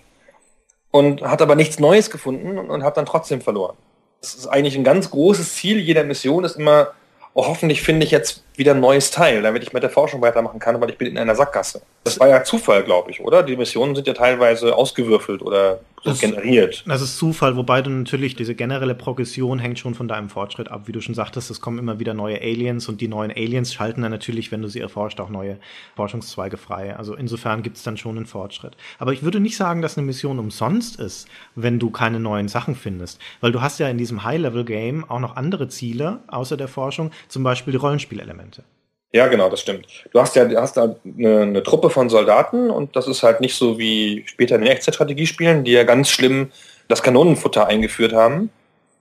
Speaker 3: und hat aber nichts Neues gefunden und hat dann trotzdem verloren. Das ist eigentlich ein ganz großes Ziel jeder Mission, ist immer, oh, hoffentlich finde ich jetzt wieder ein neues Teil, damit ich mit der Forschung weitermachen kann, weil ich bin in einer Sackgasse. Das war ja Zufall, glaube ich, oder? Die Missionen sind ja teilweise ausgewürfelt oder so
Speaker 4: Das-
Speaker 3: generiert.
Speaker 4: Das ist Zufall, wobei du natürlich diese generelle Progression hängt schon von deinem Fortschritt ab. Wie du schon sagtest, es kommen immer wieder neue Aliens und die neuen Aliens schalten dann natürlich, wenn du sie erforscht, auch neue Forschungszweige frei. Also insofern gibt es dann schon einen Fortschritt. Aber ich würde nicht sagen, dass eine Mission umsonst ist, wenn du keine neuen Sachen findest. Weil du hast ja in diesem High-Level-Game auch noch andere Ziele außer der Forschung, zum Beispiel die Rollenspielelemente.
Speaker 3: Ja, genau, das stimmt. Du hast ja du hast da eine, eine Truppe von Soldaten und das ist halt nicht so wie später in den Echtzeitstrategiespielen, die ja ganz schlimm das Kanonenfutter eingeführt haben,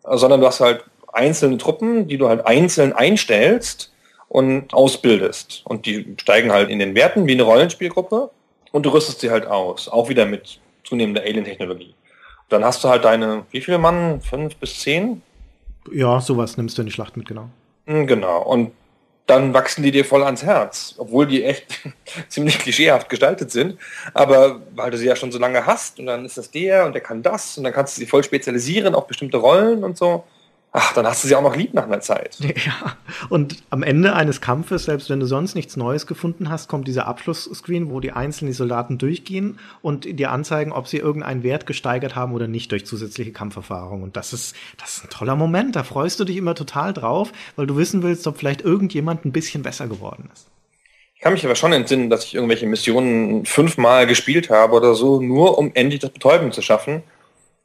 Speaker 3: sondern du hast halt einzelne Truppen, die du halt einzeln einstellst und ausbildest. Und die steigen halt in den Werten wie eine Rollenspielgruppe und du rüstest sie halt aus, auch wieder mit zunehmender Alien-Technologie. Dann hast du halt deine, wie viele Mann? Fünf bis zehn?
Speaker 4: Ja, sowas nimmst du in die Schlacht mit, genau.
Speaker 3: Mm, Genau. Und dann wachsen die dir voll ans Herz, obwohl die echt ziemlich klischeehaft gestaltet sind. Aber weil du sie ja schon so lange hast und dann ist das der und der kann das und dann kannst du sie voll spezialisieren auf bestimmte Rollen und so. Ach, dann hast du sie auch noch lieb nach einer Zeit.
Speaker 4: Ja, und am Ende eines Kampfes, selbst wenn du sonst nichts Neues gefunden hast, kommt dieser Abschlussscreen, wo die einzelnen Soldaten durchgehen und dir anzeigen, ob sie irgendeinen Wert gesteigert haben oder nicht durch zusätzliche Kampferfahrung. Und das ist, das ist ein toller Moment. Da freust du dich immer total drauf, weil du wissen willst, ob vielleicht irgendjemand ein bisschen besser geworden ist.
Speaker 3: Ich kann mich aber schon entsinnen, dass ich irgendwelche Missionen fünfmal gespielt habe oder so, nur um endlich das Betäuben zu schaffen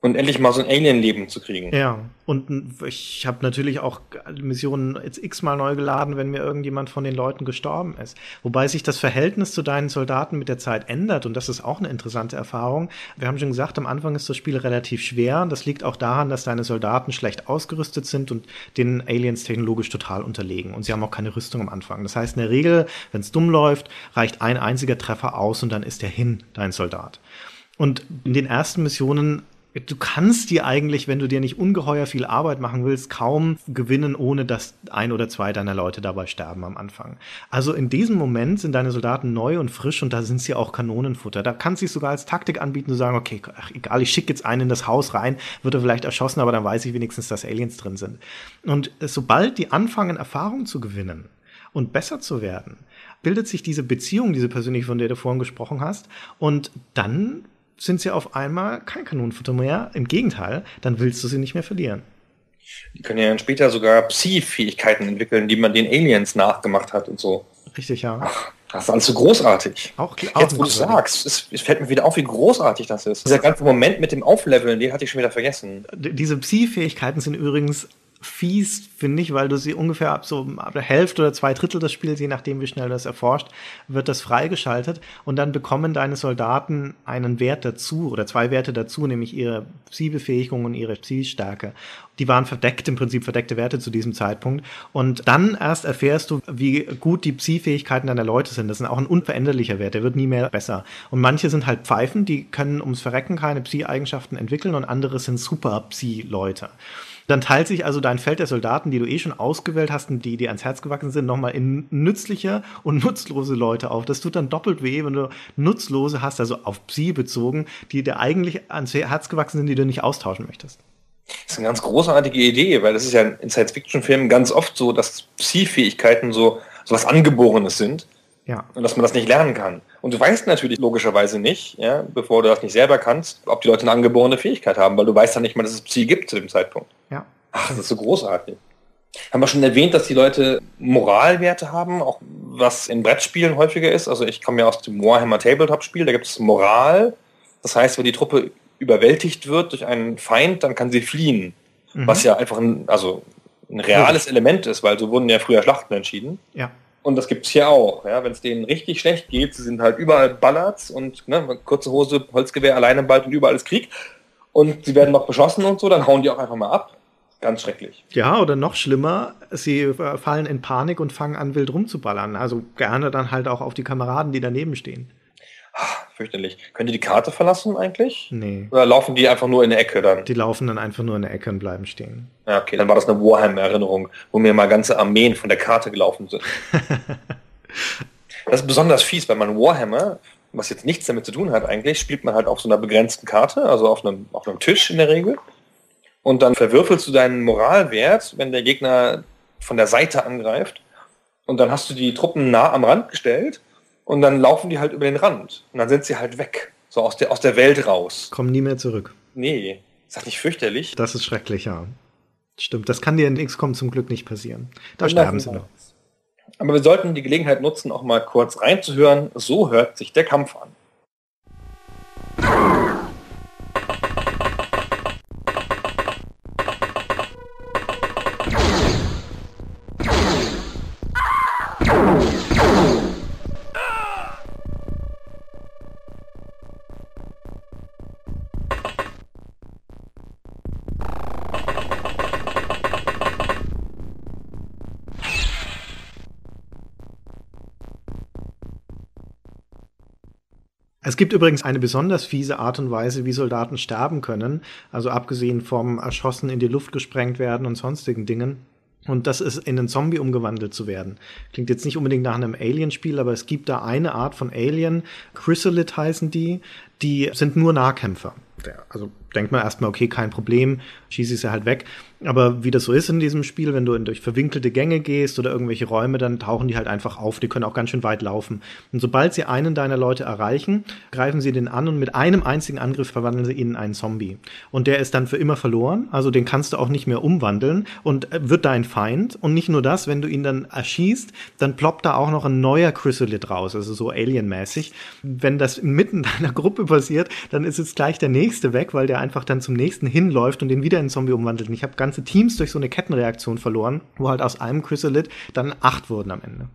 Speaker 3: und endlich mal so ein Alien-Leben zu kriegen.
Speaker 4: Ja, und ich habe natürlich auch Missionen jetzt x-mal neu geladen, wenn mir irgendjemand von den Leuten gestorben ist. Wobei sich das Verhältnis zu deinen Soldaten mit der Zeit ändert und das ist auch eine interessante Erfahrung. Wir haben schon gesagt, am Anfang ist das Spiel relativ schwer das liegt auch daran, dass deine Soldaten schlecht ausgerüstet sind und den Aliens technologisch total unterlegen und sie haben auch keine Rüstung am Anfang. Das heißt, in der Regel, wenn es dumm läuft, reicht ein einziger Treffer aus und dann ist der hin, dein Soldat. Und in den ersten Missionen Du kannst die eigentlich, wenn du dir nicht ungeheuer viel Arbeit machen willst, kaum gewinnen, ohne dass ein oder zwei deiner Leute dabei sterben am Anfang. Also in diesem Moment sind deine Soldaten neu und frisch und da sind sie auch Kanonenfutter. Da kannst du dich sogar als Taktik anbieten, zu sagen, okay, ach, egal, ich schicke jetzt einen in das Haus rein, wird er vielleicht erschossen, aber dann weiß ich wenigstens, dass Aliens drin sind. Und sobald die anfangen, Erfahrung zu gewinnen und besser zu werden, bildet sich diese Beziehung, diese persönliche, von der du vorhin gesprochen hast, und dann sind sie auf einmal kein Kanonenfutter mehr. Im Gegenteil, dann willst du sie nicht mehr verlieren.
Speaker 3: Die können ja dann später sogar Psi-Fähigkeiten entwickeln, die man den Aliens nachgemacht hat und so.
Speaker 4: Richtig, ja.
Speaker 3: Das ist alles so großartig.
Speaker 4: Auch,
Speaker 3: Jetzt, wo du sagst, es, es fällt mir wieder auf, wie großartig das ist. Dieser ganze Moment mit dem Aufleveln, den hatte ich schon wieder vergessen.
Speaker 4: D- Diese Psi-Fähigkeiten sind übrigens fies, finde ich, weil du sie ungefähr ab so ab der Hälfte oder zwei Drittel des Spiels, je nachdem wie schnell du das erforscht, wird das freigeschaltet und dann bekommen deine Soldaten einen Wert dazu oder zwei Werte dazu, nämlich ihre Psi-Befähigung und ihre Psi-Stärke. Die waren verdeckt, im Prinzip verdeckte Werte zu diesem Zeitpunkt. Und dann erst erfährst du, wie gut die Psi-Fähigkeiten deiner Leute sind. Das ist auch ein unveränderlicher Wert, der wird nie mehr besser. Und manche sind halt Pfeifen, die können ums Verrecken keine Psi-Eigenschaften entwickeln und andere sind Super-Psi-Leute. Dann teilt sich also dein Feld der Soldaten, die du eh schon ausgewählt hast und die dir ans Herz gewachsen sind, nochmal in nützliche und nutzlose Leute auf. Das tut dann doppelt weh, wenn du nutzlose hast, also auf Psi bezogen, die dir eigentlich ans Herz gewachsen sind, die du nicht austauschen möchtest.
Speaker 3: Das ist eine ganz großartige Idee, weil es ist ja in Science-Fiction-Filmen ganz oft so, dass Psi-Fähigkeiten so, so was Angeborenes sind
Speaker 4: Ja.
Speaker 3: und dass man das nicht lernen kann. Und du weißt natürlich logischerweise nicht, ja, bevor du das nicht selber kannst, ob die Leute eine angeborene Fähigkeit haben, weil du weißt ja nicht mal, dass es Psi gibt zu dem Zeitpunkt.
Speaker 4: Ja.
Speaker 3: Ach, das ist so großartig. Haben wir schon erwähnt, dass die Leute Moralwerte haben, auch was in Brettspielen häufiger ist. Also ich komme ja aus dem Warhammer Tabletop-Spiel, da gibt es Moral. Das heißt, wenn die Truppe überwältigt wird durch einen Feind, dann kann sie fliehen.
Speaker 4: Mhm.
Speaker 3: Was ja einfach ein, also ein reales Element ist, weil so wurden ja früher Schlachten entschieden.
Speaker 4: Ja.
Speaker 3: Und das gibt's hier auch. Ja? Wenn es denen richtig schlecht geht, sie sind halt überall Ballards und ne, kurze Hose, Holzgewehr, alleine bald und überall ist Krieg. Und sie werden noch beschossen und so, dann hauen die auch einfach mal ab. Ganz schrecklich.
Speaker 4: Ja, oder noch schlimmer, sie äh, fallen in Panik und fangen an, wild rumzuballern. Also gerne dann halt auch auf die Kameraden, die daneben stehen.
Speaker 3: Fürchterlich. Könnt ihr die Karte verlassen eigentlich?
Speaker 4: Nee.
Speaker 3: Oder laufen die einfach nur in der Ecke dann?
Speaker 4: Die laufen dann einfach nur in der Ecke und bleiben stehen.
Speaker 3: Ja, okay, dann war das eine Warhammer-Erinnerung, wo mir mal ganze Armeen von der Karte gelaufen sind. das ist besonders fies, weil man Warhammer, was jetzt nichts damit zu tun hat eigentlich, spielt man halt auf so einer begrenzten Karte, also auf einem, auf einem Tisch in der Regel. Und dann verwürfelst du deinen Moralwert, wenn der Gegner von der Seite angreift. Und dann hast du die Truppen nah am Rand gestellt und dann laufen die halt über den Rand. Und dann sind sie halt weg. So aus der, aus der Welt raus.
Speaker 4: Kommen nie mehr zurück.
Speaker 3: Nee, ist das nicht fürchterlich?
Speaker 4: Das ist schrecklich, ja. Stimmt, das kann dir in XCOM zum Glück nicht passieren. Da sterben sie noch.
Speaker 3: Aber wir sollten die Gelegenheit nutzen, auch mal kurz reinzuhören. So hört sich der Kampf an.
Speaker 4: Es gibt übrigens eine besonders fiese Art und Weise, wie Soldaten sterben können. Also abgesehen vom Erschossen in die Luft gesprengt werden und sonstigen Dingen. Und das ist in einen Zombie umgewandelt zu werden. Klingt jetzt nicht unbedingt nach einem Alien-Spiel, aber es gibt da eine Art von Alien, Chrysalid heißen die, die sind nur Nahkämpfer. Also denkt man erstmal, okay, kein Problem, schieße ich sie halt weg. Aber wie das so ist in diesem Spiel, wenn du in durch verwinkelte Gänge gehst oder irgendwelche Räume, dann tauchen die halt einfach auf. Die können auch ganz schön weit laufen. Und sobald sie einen deiner Leute erreichen, greifen sie den an und mit einem einzigen Angriff verwandeln sie ihn in einen Zombie. Und der ist dann für immer verloren. Also den kannst du auch nicht mehr umwandeln und wird dein Feind. Und nicht nur das, wenn du ihn dann erschießt, dann ploppt da auch noch ein neuer Chrysalid raus, also so alienmäßig. Wenn das inmitten deiner Gruppe passiert, dann ist jetzt gleich der nächste weg, weil der einfach dann zum nächsten hinläuft und den wieder in Zombie umwandelt. Ich habe ganze Teams durch so eine Kettenreaktion verloren, wo halt aus einem Chrysalid dann acht wurden am Ende.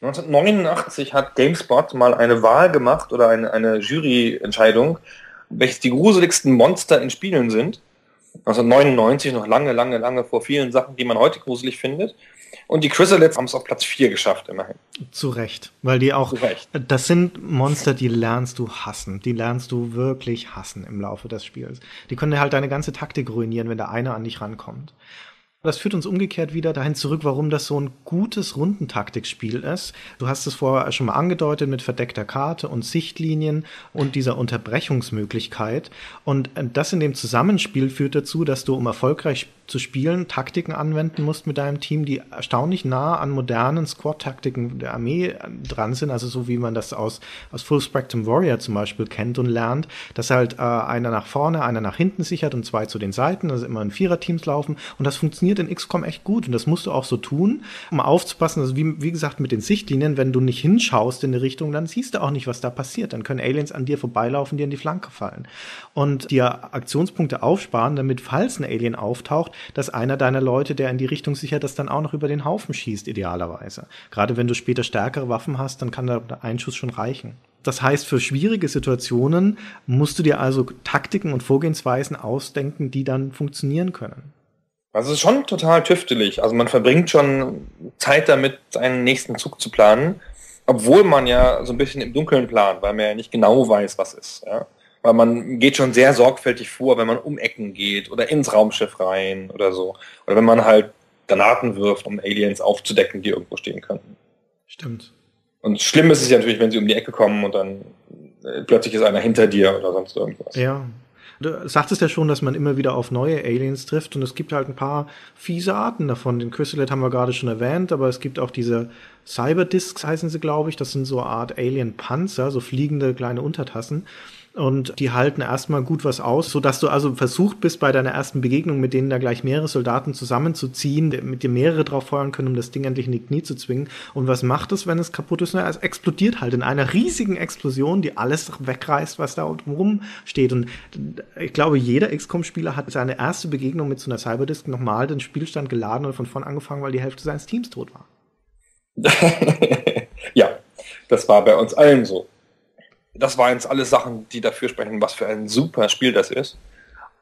Speaker 3: 1989 hat GameSpot mal eine Wahl gemacht oder eine, eine Juryentscheidung, welches die gruseligsten Monster in Spielen sind. 1999, noch lange, lange, lange vor vielen Sachen, die man heute gruselig findet. Und die Chrysalids haben es auf Platz 4 geschafft, immerhin.
Speaker 4: Zu Recht. Weil die auch, das sind Monster, die lernst du hassen. Die lernst du wirklich hassen im Laufe des Spiels. Die können halt deine ganze Taktik ruinieren, wenn der eine an dich rankommt. Das führt uns umgekehrt wieder dahin zurück, warum das so ein gutes Rundentaktikspiel ist. Du hast es vorher schon mal angedeutet mit verdeckter Karte und Sichtlinien und dieser Unterbrechungsmöglichkeit. Und das in dem Zusammenspiel führt dazu, dass du, um erfolgreich zu spielen, Taktiken anwenden musst mit deinem Team, die erstaunlich nah an modernen Squad-Taktiken der Armee dran sind, also so wie man das aus, aus Full Spectrum Warrior zum Beispiel kennt und lernt, dass halt äh, einer nach vorne, einer nach hinten sichert und zwei zu den Seiten, also immer in Viererteams laufen und das funktioniert in XCOM echt gut und das musst du auch so tun, um aufzupassen, also wie, wie gesagt mit den Sichtlinien, wenn du nicht hinschaust in die Richtung, dann siehst du auch nicht, was da passiert, dann können Aliens an dir vorbeilaufen, dir in die Flanke fallen und dir Aktionspunkte aufsparen, damit falls ein Alien auftaucht, dass einer deiner Leute, der in die Richtung sichert, das dann auch noch über den Haufen schießt, idealerweise. Gerade wenn du später stärkere Waffen hast, dann kann der Einschuss schon reichen. Das heißt, für schwierige Situationen musst du dir also Taktiken und Vorgehensweisen ausdenken, die dann funktionieren können.
Speaker 3: Also es ist schon total tüftelig. Also man verbringt schon Zeit damit, seinen nächsten Zug zu planen, obwohl man ja so ein bisschen im Dunkeln plant, weil man ja nicht genau weiß, was ist. Ja? Weil man geht schon sehr sorgfältig vor, wenn man um Ecken geht oder ins Raumschiff rein oder so. Oder wenn man halt Granaten wirft, um Aliens aufzudecken, die irgendwo stehen könnten.
Speaker 4: Stimmt.
Speaker 3: Und schlimm ist es ja natürlich, wenn sie um die Ecke kommen und dann äh, plötzlich ist einer hinter dir oder sonst irgendwas.
Speaker 4: Ja. Du sagtest ja schon, dass man immer wieder auf neue Aliens trifft und es gibt halt ein paar fiese Arten davon. Den Chrysalid haben wir gerade schon erwähnt, aber es gibt auch diese Cyberdiscs, heißen sie, glaube ich. Das sind so eine Art Alien-Panzer, so fliegende kleine Untertassen und die halten erstmal gut was aus, sodass du also versucht bist, bei deiner ersten Begegnung mit denen da gleich mehrere Soldaten zusammenzuziehen, mit dir mehrere drauf feuern können, um das Ding endlich in die Knie zu zwingen. Und was macht es, wenn es kaputt ist? Na, es explodiert halt in einer riesigen Explosion, die alles wegreißt, was da rum steht. Und ich glaube, jeder XCOM-Spieler hat seine erste Begegnung mit so einer Cyberdisk nochmal den Spielstand geladen und von vorn angefangen, weil die Hälfte seines Teams tot war.
Speaker 3: ja, das war bei uns allen so das waren jetzt alles Sachen, die dafür sprechen, was für ein super Spiel das ist.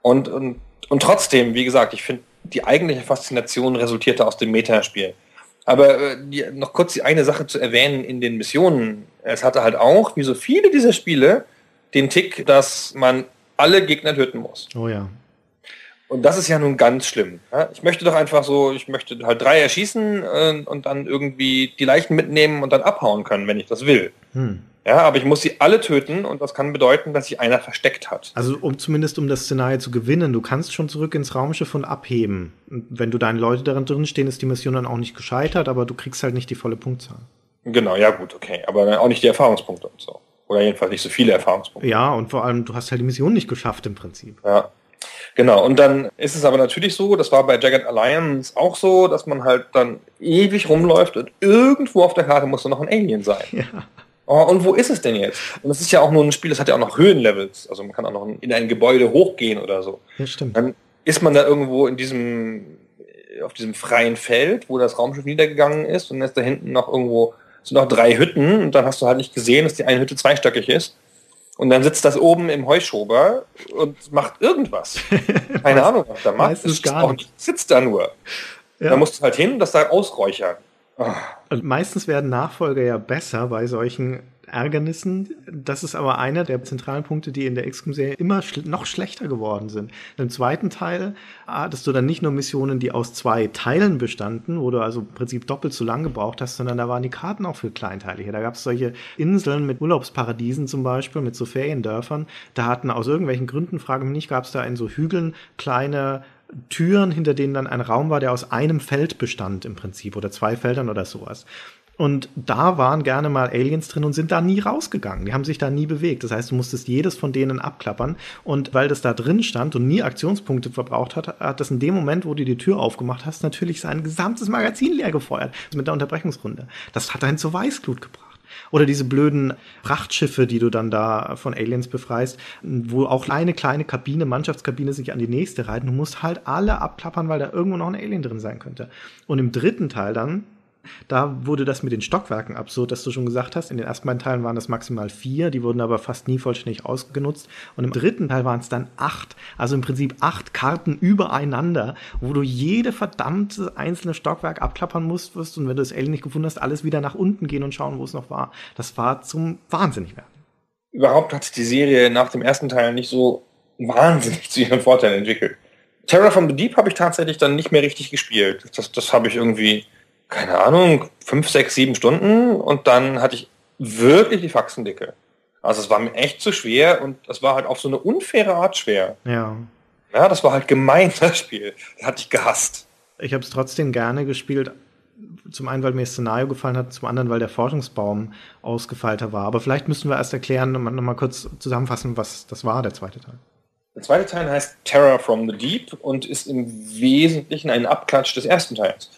Speaker 3: Und, und, und trotzdem, wie gesagt, ich finde, die eigentliche Faszination resultierte aus dem Metaspiel. Aber äh, die, noch kurz die eine Sache zu erwähnen in den Missionen. Es hatte halt auch, wie so viele dieser Spiele, den Tick, dass man alle Gegner töten muss.
Speaker 4: Oh ja.
Speaker 3: Und das ist ja nun ganz schlimm. Ja? Ich möchte doch einfach so, ich möchte halt drei erschießen äh, und dann irgendwie die Leichen mitnehmen und dann abhauen können, wenn ich das will. Hm. Ja, aber ich muss sie alle töten und das kann bedeuten, dass sich einer versteckt hat.
Speaker 4: Also um zumindest um das Szenario zu gewinnen, du kannst schon zurück ins Raumschiff und abheben. wenn du deine Leute darin drin stehen, ist die Mission dann auch nicht gescheitert, aber du kriegst halt nicht die volle Punktzahl.
Speaker 3: Genau, ja gut, okay. Aber auch nicht die Erfahrungspunkte und so. Oder jedenfalls nicht so viele Erfahrungspunkte.
Speaker 4: Ja, und vor allem, du hast halt die Mission nicht geschafft im Prinzip.
Speaker 3: Ja. Genau, und dann ist es aber natürlich so, das war bei Jagged Alliance auch so, dass man halt dann ewig rumläuft und irgendwo auf der Karte muss da noch ein Alien sein.
Speaker 4: Ja.
Speaker 3: Oh, und wo ist es denn jetzt? Und das ist ja auch nur ein Spiel, das hat ja auch noch Höhenlevels. Also man kann auch noch in ein Gebäude hochgehen oder so.
Speaker 4: Ja, stimmt.
Speaker 3: Dann ist man da irgendwo in diesem, auf diesem freien Feld, wo das Raumschiff niedergegangen ist und dann ist da hinten noch irgendwo, sind noch drei Hütten und dann hast du halt nicht gesehen, dass die eine Hütte zweistöckig ist. Und dann sitzt das oben im Heuschober und macht irgendwas. Keine Ahnung, was da macht.
Speaker 4: Meistens
Speaker 3: Es
Speaker 4: gar nicht.
Speaker 3: sitzt da nur.
Speaker 4: Ja.
Speaker 3: Da musst du halt hin und das da ausräuchern. Ah.
Speaker 4: Und meistens werden Nachfolger ja besser bei solchen Ärgernissen. Das ist aber einer der zentralen Punkte, die in der XCOM-Serie immer schl noch schlechter geworden sind. Im zweiten Teil hattest du dann nicht nur Missionen, die aus zwei Teilen bestanden, wo du also im Prinzip doppelt so lang gebraucht hast, sondern da waren die Karten auch viel kleinteiliger. Da gab es solche Inseln mit Urlaubsparadiesen zum Beispiel, mit so Feriendörfern. Da hatten aus irgendwelchen Gründen, frage mich nicht, gab es da in so Hügeln kleine Türen, hinter denen dann ein Raum war, der aus einem Feld bestand im Prinzip oder zwei Feldern oder sowas. Und da waren gerne mal Aliens drin und sind da nie rausgegangen. Die haben sich da nie bewegt. Das heißt, du musstest jedes von denen abklappern. Und weil das da drin stand und nie Aktionspunkte verbraucht hat, hat das in dem Moment, wo du die Tür aufgemacht hast, natürlich sein gesamtes Magazin leer gefeuert. Mit der Unterbrechungsrunde. Das hat einen zur Weißglut gebracht. Oder diese blöden Frachtschiffe, die du dann da von Aliens befreist, wo auch eine kleine Kabine, Mannschaftskabine sich an die nächste reiten. Du musst halt alle abklappern, weil da irgendwo noch ein Alien drin sein könnte. Und im dritten Teil dann, da wurde das mit den Stockwerken absurd, dass du schon gesagt hast. In den ersten beiden Teilen waren das maximal vier, die wurden aber fast nie vollständig ausgenutzt. Und im dritten Teil waren es dann acht, also im Prinzip acht Karten übereinander, wo du jede verdammte einzelne Stockwerk abklappern musstest und wenn du das Alien nicht gefunden hast, alles wieder nach unten gehen und schauen, wo es noch war. Das war zum Wahnsinnig werden.
Speaker 3: Überhaupt hat sich die Serie nach dem ersten Teil nicht so wahnsinnig zu ihrem Vorteil entwickelt. Terror from the Deep habe ich tatsächlich dann nicht mehr richtig gespielt. Das, das habe ich irgendwie, keine Ahnung, fünf, sechs, sieben Stunden und dann hatte ich wirklich die Faxendicke. Also es war mir echt zu schwer und es war halt auf so eine unfaire Art schwer.
Speaker 4: Ja.
Speaker 3: Ja, das war halt gemein, das Spiel. Das hatte ich gehasst.
Speaker 4: Ich habe es trotzdem gerne gespielt. Zum einen, weil mir das Szenario gefallen hat, zum anderen, weil der Forschungsbaum ausgefeilter war. Aber vielleicht müssen wir erst erklären und noch mal kurz zusammenfassen, was das war, der zweite Teil.
Speaker 3: Der zweite Teil heißt Terror from the Deep und ist im Wesentlichen ein Abklatsch des ersten Teils.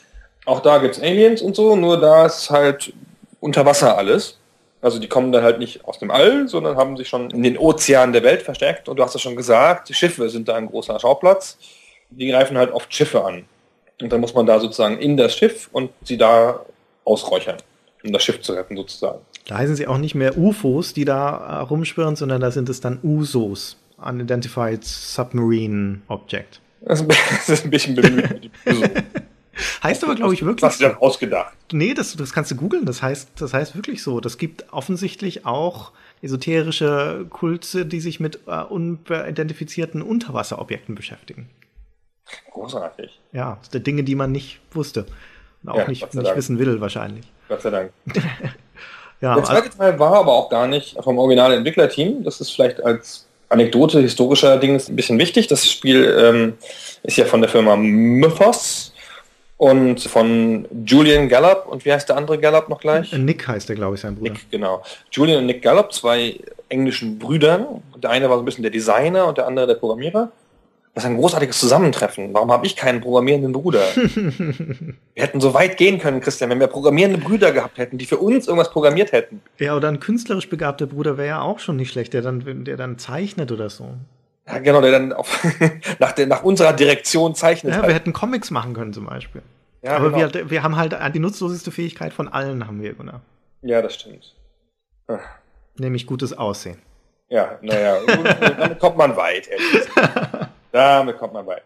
Speaker 3: Auch da gibt's Aliens und so, nur da ist halt unter Wasser alles. Also die kommen dann halt nicht aus dem All, sondern haben sich schon in den Ozeanen der Welt versteckt. Und du hast es schon gesagt, die Schiffe sind da ein großer Schauplatz. Die greifen halt oft Schiffe an. Und dann muss man da sozusagen in das Schiff und sie da ausräuchern, um das Schiff zu retten sozusagen.
Speaker 4: Da heißen sie auch nicht mehr UFOs, die da äh, rumschwirren, sondern da sind es dann USOs, Unidentified Submarine Object.
Speaker 3: Das ist ein bisschen bemüht.
Speaker 4: Heißt aber, glaube ich, wirklich.
Speaker 3: Was sie dann ausgedacht.
Speaker 4: Nee, das, das kannst du googeln. Das heißt, das heißt wirklich so. Das gibt offensichtlich auch esoterische Kulte, die sich mit äh, unidentifizierten Unterwasserobjekten beschäftigen.
Speaker 3: Großartig.
Speaker 4: Ja, das sind Dinge, die man nicht wusste. Und auch
Speaker 3: Ja,
Speaker 4: nicht, nicht wissen will, wahrscheinlich.
Speaker 3: Gott sei Dank.
Speaker 4: Ja,
Speaker 3: Der zweite Teil war aber auch gar nicht vom originalen Entwicklerteam. Das ist vielleicht als Anekdote historischer Ding ein bisschen wichtig. Das Spiel ähm, ist ja von der Firma Mythos und von Julian Gallup. Und wie heißt der andere Gallup noch gleich?
Speaker 4: Nick heißt der, glaube ich, sein Bruder.
Speaker 3: Nick, genau. Julian und Nick Gallup, zwei englischen Brüdern. Der eine war so ein bisschen der Designer und der andere der Programmierer. Das ist ein großartiges Zusammentreffen. Warum habe ich keinen programmierenden Bruder? wir hätten so weit gehen können, Christian, wenn wir programmierende Brüder gehabt hätten, die für uns irgendwas programmiert hätten.
Speaker 4: Ja, oder ein künstlerisch begabter Bruder wäre ja auch schon nicht schlecht, der dann, der dann zeichnet oder so.
Speaker 3: Ja, genau, der dann auf, nach, der, nach unserer Direktion zeichnet.
Speaker 4: Ja,
Speaker 3: halt.
Speaker 4: wir hätten Comics machen können zum Beispiel.
Speaker 3: ja,
Speaker 4: Aber
Speaker 3: genau.
Speaker 4: wir, wir haben halt die nutzloseste Fähigkeit von allen, haben wir, Gunnar.
Speaker 3: ja, das stimmt. Ah,
Speaker 4: Nämlich gutes Aussehen.
Speaker 3: Ja, naja, damit kommt man weit, ehrlich gesagt. Damit kommt man weit.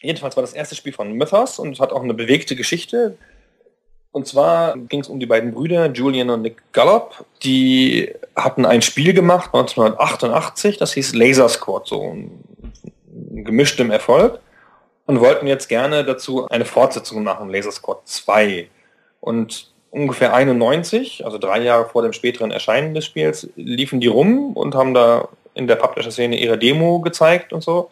Speaker 3: Jedenfalls war das erste Spiel von Mythos und hat auch eine bewegte Geschichte. Und zwar ging es um die beiden Brüder, Julian und Nick Gallup. Die hatten ein Spiel gemacht, 1988, das hieß Laser Squad, so ein gemischtem Erfolg. Und wollten jetzt gerne dazu eine Fortsetzung machen, Laser Squad 2. Und ungefähr 91, also drei Jahre vor dem späteren Erscheinen des Spiels, liefen die rum und haben da in der Publisher-Szene ihre Demo gezeigt und so.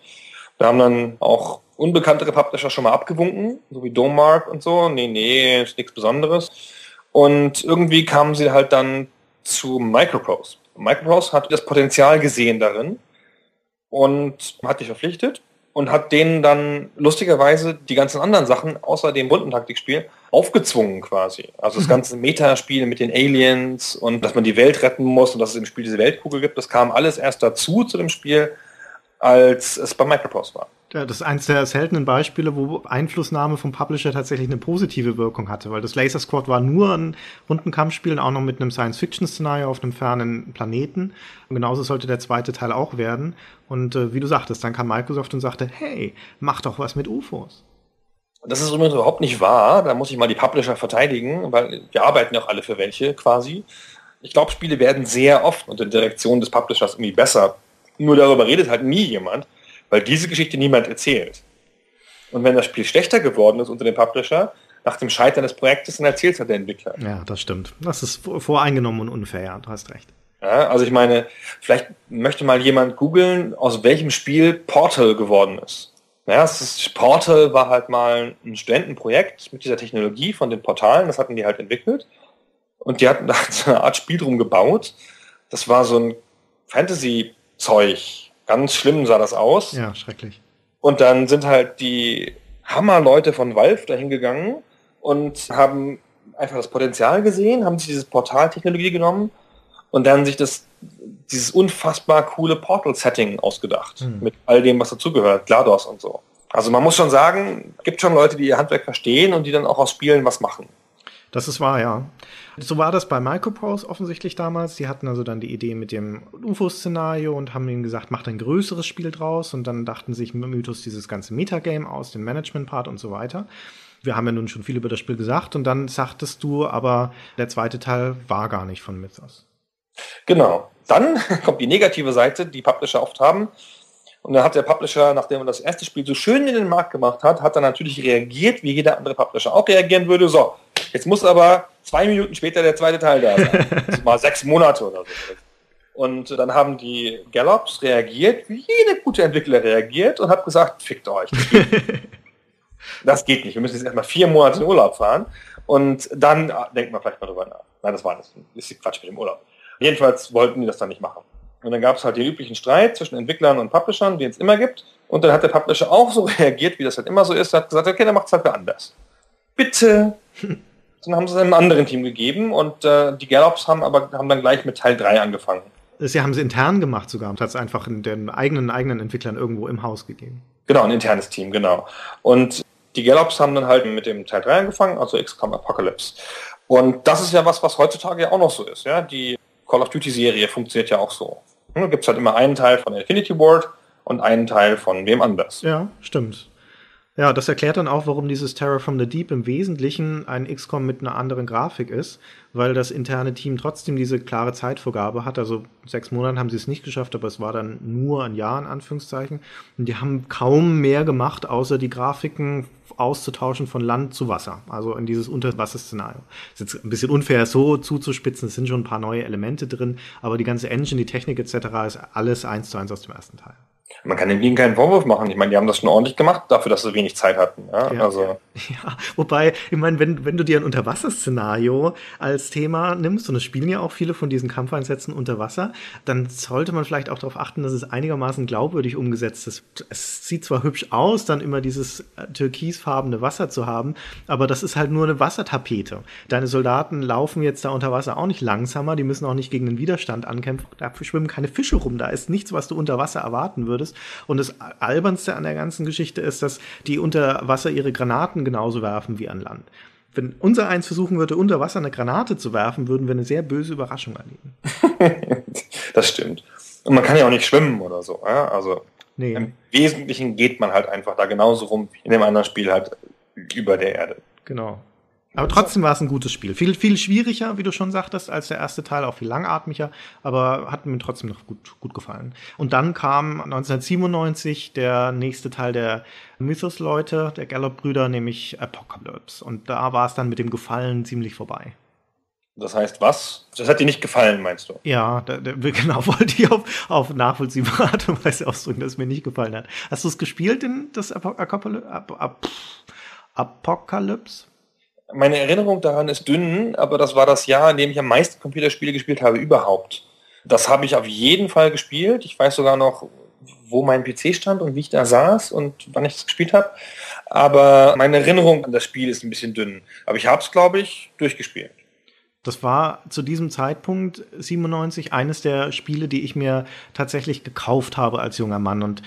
Speaker 3: Da haben dann auch unbekanntere Publisher schon mal abgewunken, so wie Domark und so. Nee, nee, ist nichts Besonderes. Und irgendwie kamen sie halt dann zu Microprose. Microprose hat das Potenzial gesehen darin und hat dich verpflichtet und hat denen dann lustigerweise die ganzen anderen Sachen außer dem Rundentaktikspiel aufgezwungen quasi. Also das ganze Metaspiel mit den Aliens und dass man die Welt retten muss und dass es im Spiel diese Weltkugel gibt, das kam alles erst dazu zu dem Spiel, als es bei Microprose war.
Speaker 4: Das ist eines der seltenen Beispiele, wo Einflussnahme vom Publisher tatsächlich eine positive Wirkung hatte, weil das Laser Squad war nur ein Rundenkampfspiel und auch noch mit einem Science-Fiction-Szenario auf einem fernen Planeten. Und genauso sollte der zweite Teil auch werden. Und äh, wie du sagtest, dann kam Microsoft und sagte, hey, mach doch was mit UFOs.
Speaker 3: Das ist übrigens überhaupt nicht wahr. Da muss ich mal die Publisher verteidigen, weil wir arbeiten ja auch alle für welche quasi. Ich glaube, Spiele werden sehr oft unter Direktion des Publishers irgendwie besser. Nur darüber redet halt nie jemand weil diese Geschichte niemand erzählt. Und wenn das Spiel schlechter geworden ist unter dem Publisher, nach dem Scheitern des Projektes, dann erzählt es halt der Entwickler.
Speaker 4: Ja, das stimmt. Das ist voreingenommen und unfair, ja, du hast recht.
Speaker 3: Ja, also ich meine, vielleicht möchte mal jemand googeln, aus welchem Spiel Portal geworden ist. Ja, ist, Portal war halt mal ein Studentenprojekt mit dieser Technologie von den Portalen, das hatten die halt entwickelt. Und die hatten da so eine Art Spiel drum gebaut. Das war so ein Fantasy-Zeug, Ganz schlimm sah das aus.
Speaker 4: Ja, schrecklich.
Speaker 3: Und dann sind halt die Hammerleute von Valve dahin gegangen und haben einfach das Potenzial gesehen, haben sich diese Portaltechnologie genommen und dann sich das dieses unfassbar coole Portal-Setting ausgedacht. Hm. Mit all dem, was dazugehört, GLaDOS und so. Also man muss schon sagen, gibt schon Leute, die ihr Handwerk verstehen und die dann auch aus Spielen was machen.
Speaker 4: Das ist wahr, ja. So war das bei Microprose offensichtlich damals. Die hatten also dann die Idee mit dem UFO-Szenario und haben ihnen gesagt, macht ein größeres Spiel draus. Und dann dachten sich Mythos dieses ganze Metagame aus, den Management-Part und so weiter. Wir haben ja nun schon viel über das Spiel gesagt und dann sagtest du, aber der zweite Teil war gar nicht von Mythos.
Speaker 3: Genau. Dann kommt die negative Seite, die Publisher oft haben. Und dann hat der Publisher, nachdem er das erste Spiel so schön in den Markt gemacht hat, hat er natürlich reagiert, wie jeder andere Publisher auch reagieren würde. So, jetzt muss aber zwei Minuten später der zweite Teil da sein. mal sechs Monate oder so. Und dann haben die Gallops reagiert, wie jede gute Entwickler reagiert und hat gesagt, fickt euch. Das geht, das geht nicht. Wir müssen jetzt erstmal vier Monate in Urlaub fahren. Und dann ah, denkt man vielleicht mal drüber nach. Nein, das war das. Das ist Quatsch mit dem Urlaub. Jedenfalls wollten die das dann nicht machen. Und dann gab es halt den üblichen Streit zwischen Entwicklern und Publishern, den es immer gibt. Und dann hat der Publisher auch so reagiert, wie das halt immer so ist, hat gesagt, okay, dann macht es halt anders. Bitte. Dann haben sie es einem anderen Team gegeben und äh, die Gallops haben aber haben dann gleich mit Teil 3 angefangen.
Speaker 4: Sie haben es intern gemacht sogar und hat es einfach in den eigenen eigenen Entwicklern irgendwo im Haus gegeben.
Speaker 3: Genau, ein internes Team, genau. Und die Gallops haben dann halt mit dem Teil 3 angefangen, also XCOM Apocalypse. Und das ist ja was, was heutzutage ja auch noch so ist. Ja? Die Call of Duty-Serie funktioniert ja auch so. Da gibt es halt immer einen Teil von Infinity Ward und einen Teil von wem anders.
Speaker 4: Ja, stimmt. Ja, das erklärt dann auch, warum dieses Terror from the Deep im Wesentlichen ein XCOM mit einer anderen Grafik ist, weil das interne Team trotzdem diese klare Zeitvorgabe hat. Also sechs Monate haben sie es nicht geschafft, aber es war dann nur ein Jahr in Anführungszeichen. Und die haben kaum mehr gemacht, außer die Grafiken auszutauschen von Land zu Wasser, also in dieses Unterwasserszenario. Ist jetzt ein bisschen unfair, so zuzuspitzen, es sind schon ein paar neue Elemente drin, aber die ganze Engine, die Technik etc. ist alles eins zu eins aus dem ersten Teil.
Speaker 3: Man kann dem keinen Vorwurf machen. Ich meine, die haben das schon ordentlich gemacht, dafür, dass sie wenig Zeit hatten. Ja,
Speaker 4: ja, also. ja wobei, ich meine, wenn, wenn du dir ein Unterwasserszenario als Thema nimmst, und es spielen ja auch viele von diesen Kampfeinsätzen unter Wasser, dann sollte man vielleicht auch darauf achten, dass es einigermaßen glaubwürdig umgesetzt ist. Es sieht zwar hübsch aus, dann immer dieses äh, türkisfarbene Wasser zu haben, aber das ist halt nur eine Wassertapete. Deine Soldaten laufen jetzt da unter Wasser auch nicht langsamer, die müssen auch nicht gegen den Widerstand ankämpfen. Dafür schwimmen keine Fische rum, da ist nichts, was du unter Wasser erwarten würdest. Und das Albernste an der ganzen Geschichte ist, dass die unter Wasser ihre Granaten genauso werfen wie an Land. Wenn unser eins versuchen würde, unter Wasser eine Granate zu werfen, würden wir eine sehr böse Überraschung erleben.
Speaker 3: das stimmt. Und man kann ja auch nicht schwimmen oder so. Ja? Also nee. im Wesentlichen geht man halt einfach da genauso rum wie in dem anderen Spiel halt über der Erde.
Speaker 4: Genau. Aber trotzdem war es ein gutes Spiel. Viel, viel schwieriger, wie du schon sagtest, als der erste Teil, auch viel langatmiger, aber hat mir trotzdem noch gut, gut gefallen. Und dann kam 1997 der nächste Teil der Mythos-Leute, der Gallop-Brüder, nämlich Apocalypse. Und da war es dann mit dem Gefallen ziemlich vorbei.
Speaker 3: Das heißt was? Das hat dir nicht gefallen, meinst du?
Speaker 4: Ja, da, da, genau, wollte ich auf, auf nachvollziehbare Art und Weise ausdrücken, dass es mir nicht gefallen hat. Hast du es gespielt, in das Apocalypse? Apocalypse?
Speaker 3: Meine Erinnerung daran ist dünn, aber das war das Jahr, in dem ich am meisten Computerspiele gespielt habe überhaupt. Das habe ich auf jeden Fall gespielt. Ich weiß sogar noch, wo mein PC stand und wie ich da saß und wann ich es gespielt habe. Aber meine Erinnerung an das Spiel ist ein bisschen dünn. Aber ich habe es, glaube ich, durchgespielt.
Speaker 4: Das war zu diesem Zeitpunkt 97 eines der Spiele, die ich mir tatsächlich gekauft habe als junger Mann. Und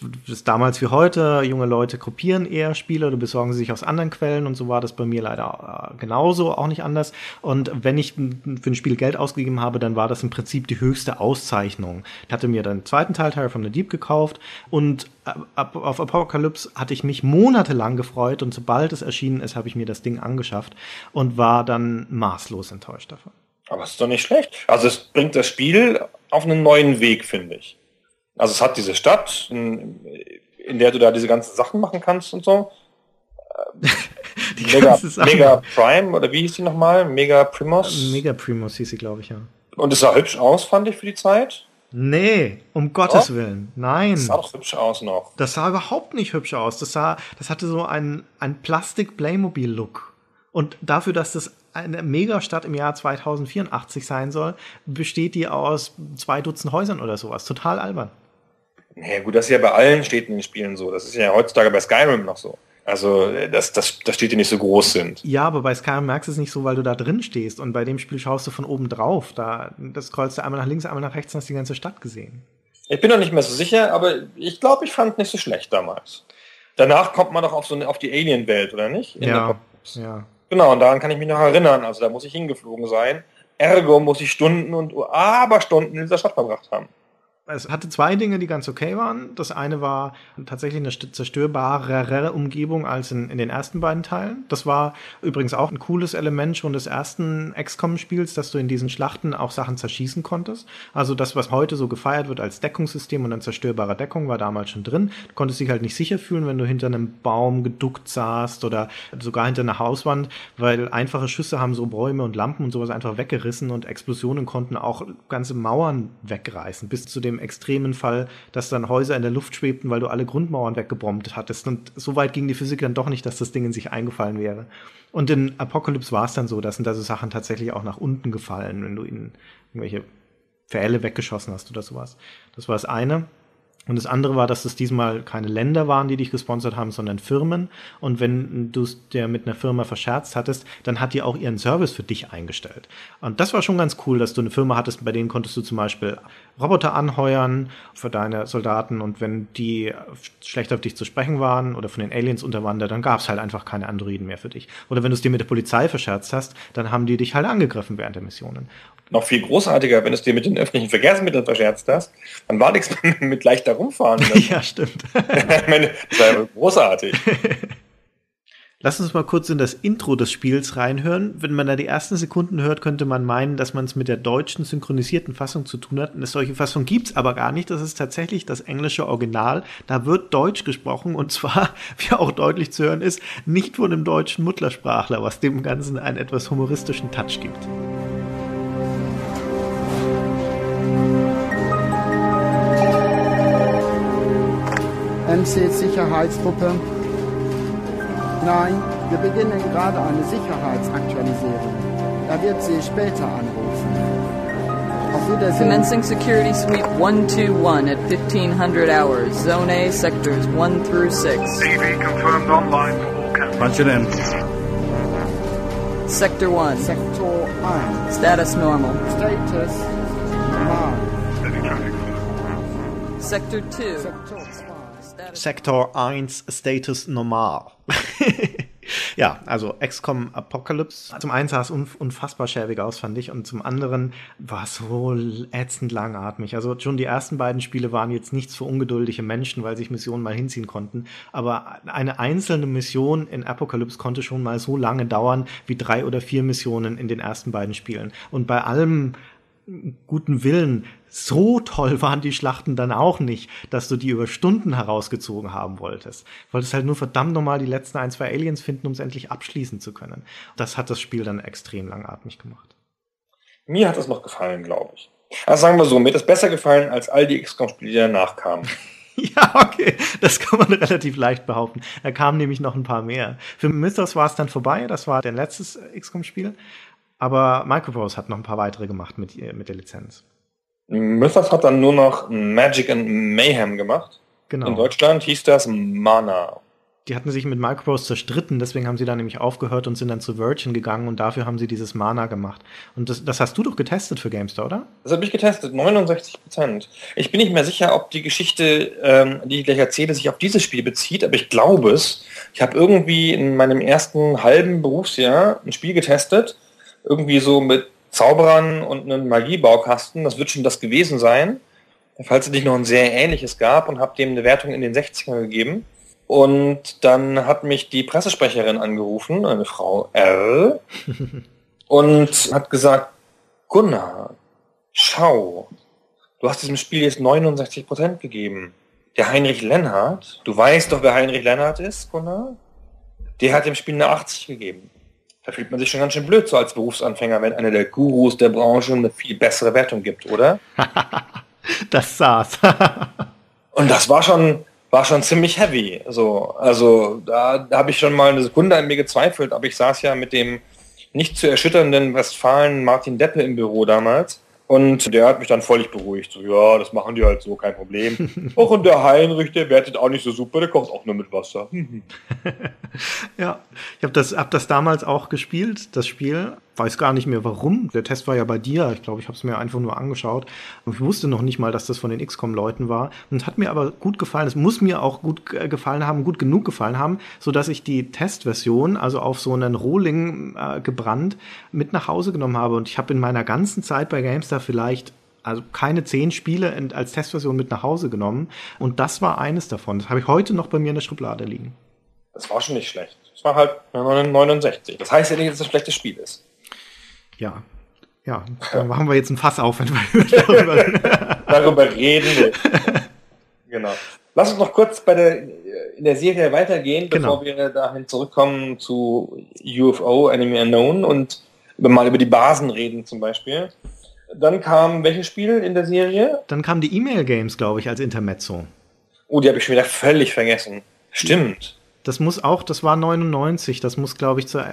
Speaker 4: das ist damals wie heute, junge Leute kopieren eher Spiele oder besorgen sie sich aus anderen Quellen und so war das bei mir leider äh, genauso, auch nicht anders. Und wenn ich für ein Spiel Geld ausgegeben habe, dann war das im Prinzip die höchste Auszeichnung. Ich hatte mir dann den zweiten Teil, Terror from the Deep, gekauft und äh, auf Apocalypse hatte ich mich monatelang gefreut und sobald es erschienen ist, habe ich mir das Ding angeschafft und war dann maßlos enttäuscht davon.
Speaker 3: Aber es ist doch nicht schlecht. Also es bringt das Spiel auf einen neuen Weg, finde ich. Also es hat diese Stadt, in, in, der du da diese ganzen Sachen machen kannst und so. Mega, Mega, Prime, oder wie hieß die nochmal? Mega Primus?
Speaker 4: Mega Primus hieß sie, glaube ich, ja.
Speaker 3: Und es sah hübsch aus, fand ich, für die Zeit.
Speaker 4: Nee, um Gottes oh. Willen. Nein. Das
Speaker 3: sah doch hübsch aus noch.
Speaker 4: Das sah überhaupt nicht hübsch aus. Das sah, das hatte so einen, einen Plastik-Playmobil-Look. Und dafür, dass das eine Megastadt im Jahr 2084 sein soll, besteht die aus zwei Dutzend Häusern oder sowas. Total albern.
Speaker 3: Naja, gut, das ist ja bei allen Städten in den Spielen so. Das ist ja heutzutage bei Skyrim noch so. Also, dass, dass, dass Städte nicht so groß sind.
Speaker 4: Ja, aber bei Skyrim merkst du es nicht so, weil du da drin stehst. Und bei dem Spiel schaust du von oben drauf. Da, das scrollst du einmal nach links, einmal nach rechts und hast die ganze Stadt gesehen.
Speaker 3: Ich bin noch nicht mehr so sicher, aber ich glaube, ich fand nicht so schlecht damals. Danach kommt man doch auf so eine, auf die Alien-Welt, oder nicht?
Speaker 4: In ja, ja.
Speaker 3: Genau, und daran kann ich mich noch erinnern. Also da muss ich hingeflogen sein. Ergo muss ich Stunden und Aberstunden in dieser Stadt verbracht haben
Speaker 4: es hatte zwei Dinge, die ganz okay waren. Das eine war tatsächlich eine zerstörbarere Umgebung als in, in den ersten beiden Teilen. Das war übrigens auch ein cooles Element schon des ersten XCOM-Spiels, dass du in diesen Schlachten auch Sachen zerschießen konntest. Also das, was heute so gefeiert wird als Deckungssystem und dann zerstörbare Deckung, war damals schon drin. Du konntest dich halt nicht sicher fühlen, wenn du hinter einem Baum geduckt saßt oder sogar hinter einer Hauswand, weil einfache Schüsse haben so Bäume und Lampen und sowas einfach weggerissen und Explosionen konnten auch ganze Mauern wegreißen, bis zu dem dem extremen Fall, dass dann Häuser in der Luft schwebten, weil du alle Grundmauern weggebombt hattest. Und so weit ging die Physik dann doch nicht, dass das Ding in sich eingefallen wäre. Und in Apocalypse war es dann so, dass sind also Sachen tatsächlich auch nach unten gefallen, wenn du ihnen irgendwelche Pfähle weggeschossen hast oder sowas. Das war das eine. Und das andere war, dass es diesmal keine Länder waren, die dich gesponsert haben, sondern Firmen. Und wenn du es dir mit einer Firma verscherzt hattest, dann hat die auch ihren Service für dich eingestellt. Und das war schon ganz cool, dass du eine Firma hattest, bei denen konntest du zum Beispiel Roboter anheuern für deine Soldaten. Und wenn die schlecht auf dich zu sprechen waren oder von den Aliens unterwandert, dann gab es halt einfach keine Androiden mehr für dich. Oder wenn du es dir mit der Polizei verscherzt hast, dann haben die dich halt angegriffen während der Missionen
Speaker 3: noch viel großartiger, wenn du es dir mit den öffentlichen Verkehrsmitteln verscherzt hast, dann war nichts mit leichter rumfahren.
Speaker 4: ja, stimmt.
Speaker 3: das war großartig.
Speaker 4: Lass uns mal kurz in das Intro des Spiels reinhören. Wenn man da die ersten Sekunden hört, könnte man meinen, dass man es mit der deutschen synchronisierten Fassung zu tun hat. Eine solche Fassung gibt es aber gar nicht. Das ist tatsächlich das englische Original. Da wird Deutsch gesprochen und zwar, wie auch deutlich zu hören ist, nicht von einem deutschen Muttersprachler, was dem Ganzen einen etwas humoristischen Touch gibt.
Speaker 5: MC-Sicherheitstruppe. Nein, wir beginnen gerade eine Sicherheitsaktualisierung. Er wird Sie später anrufen. Auf Wiedersehen.
Speaker 6: Commencing security sweep 121 at 1500 hours. Zone A, sectors 1 through 6.
Speaker 7: TV confirmed online for all cameras.
Speaker 8: Punch it in.
Speaker 6: Sector 1.
Speaker 5: Sector 1.
Speaker 6: Status normal.
Speaker 5: Status normal.
Speaker 6: Sector 2.
Speaker 5: Sektor 2.
Speaker 4: Sektor 1 Status normal. ja, also XCOM Apocalypse. Zum einen sah es unfassbar schäbig aus, fand ich, und zum anderen war es so ätzend langatmig. Also schon die ersten beiden Spiele waren jetzt nichts für ungeduldige Menschen, weil sich Missionen mal hinziehen konnten. Aber eine einzelne Mission in Apocalypse konnte schon mal so lange dauern wie drei oder vier Missionen in den ersten beiden Spielen. Und bei allem guten Willen, so toll waren die Schlachten dann auch nicht, dass du die über Stunden herausgezogen haben wolltest. Wolltest halt nur verdammt nochmal die letzten ein, zwei Aliens finden, um es endlich abschließen zu können. Das hat das Spiel dann extrem langatmig gemacht.
Speaker 3: Mir hat es noch gefallen, glaube ich. Also sagen wir so, mir hat es besser gefallen als all die XCOM-Spiele, die danach kamen.
Speaker 4: Ja, okay, das kann man relativ leicht behaupten. Da kamen nämlich noch ein paar mehr. Für Mythos war es dann vorbei, das war dein letztes XCOM-Spiel. Aber Microprose hat noch ein paar weitere gemacht mit, mit der Lizenz.
Speaker 3: Mythos hat dann nur noch Magic and Mayhem gemacht.
Speaker 4: Genau.
Speaker 3: In Deutschland hieß das Mana.
Speaker 4: Die hatten sich mit Microprose zerstritten, deswegen haben sie dann nämlich aufgehört und sind dann zu Virgin gegangen und dafür haben sie dieses Mana gemacht. Und das, das hast du doch getestet für GameStar, oder?
Speaker 3: Das habe ich getestet, 69 Prozent. Ich bin nicht mehr sicher, ob die Geschichte, ähm, die ich gleich erzähle, sich auf dieses Spiel bezieht, aber ich glaube es. Ich habe irgendwie in meinem ersten halben Berufsjahr ein Spiel getestet, irgendwie so mit Zauberern und einem Magiebaukasten. Das wird schon das gewesen sein, falls es nicht noch ein sehr ähnliches gab und habe dem eine Wertung in den 60er gegeben. Und dann hat mich die Pressesprecherin angerufen, eine Frau R, und hat gesagt, Gunnar, schau, du hast diesem Spiel jetzt 69% gegeben. Der Heinrich Lennart, du weißt doch, wer Heinrich Lennart ist, Gunnar? Der hat dem Spiel eine 80 gegeben. Da fühlt man sich schon ganz schön blöd so als Berufsanfänger, wenn einer der Gurus der Branche eine viel bessere Wertung gibt, oder?
Speaker 4: Das saß.
Speaker 3: Und das war schon, war schon ziemlich heavy. So, also da, da habe ich schon mal eine Sekunde an mir gezweifelt, aber ich saß ja mit dem nicht zu erschütternden Westfalen Martin Deppe im Büro damals. Und der hat mich dann völlig beruhigt. So, ja, das machen die halt so, kein Problem. Auch und der Heinrich, der wertet auch nicht so super, der kocht auch nur mit Wasser.
Speaker 4: ja, ich habe das, hab das damals auch gespielt, das Spiel. Weiß gar nicht mehr warum. Der Test war ja bei dir. Ich glaube, ich habe es mir einfach nur angeschaut. Und ich wusste noch nicht mal, dass das von den XCOM-Leuten war. Und hat mir aber gut gefallen. Es muss mir auch gut äh, gefallen haben, gut genug gefallen haben, so dass ich die Testversion, also auf so einen Rohling äh, gebrannt, mit nach Hause genommen habe. Und ich habe in meiner ganzen Zeit bei GameStar vielleicht also keine zehn Spiele als Testversion mit nach Hause genommen. Und das war eines davon. Das habe ich heute noch bei mir in der Schublade liegen.
Speaker 3: Das war schon nicht schlecht. Das war halt 69. Das heißt ja nicht, dass es ein schlechtes Spiel ist.
Speaker 4: Ja. Ja, dann machen wir jetzt ein Fass auf, wenn wir darüber,
Speaker 3: darüber reden. Wir. genau. Lass uns noch kurz bei der, in der Serie weitergehen, bevor
Speaker 4: Genau.
Speaker 3: wir dahin zurückkommen zu UFO, Enemy Unknown und mal über die Basen reden zum Beispiel. Dann kam welches Spiel in der Serie?
Speaker 4: Dann kamen die E-Mail-Games, glaube ich, als Intermezzo.
Speaker 3: Oh, die habe ich schon wieder völlig vergessen. Stimmt.
Speaker 4: Das muss auch, das war 99, das muss, glaube ich, zu, äh,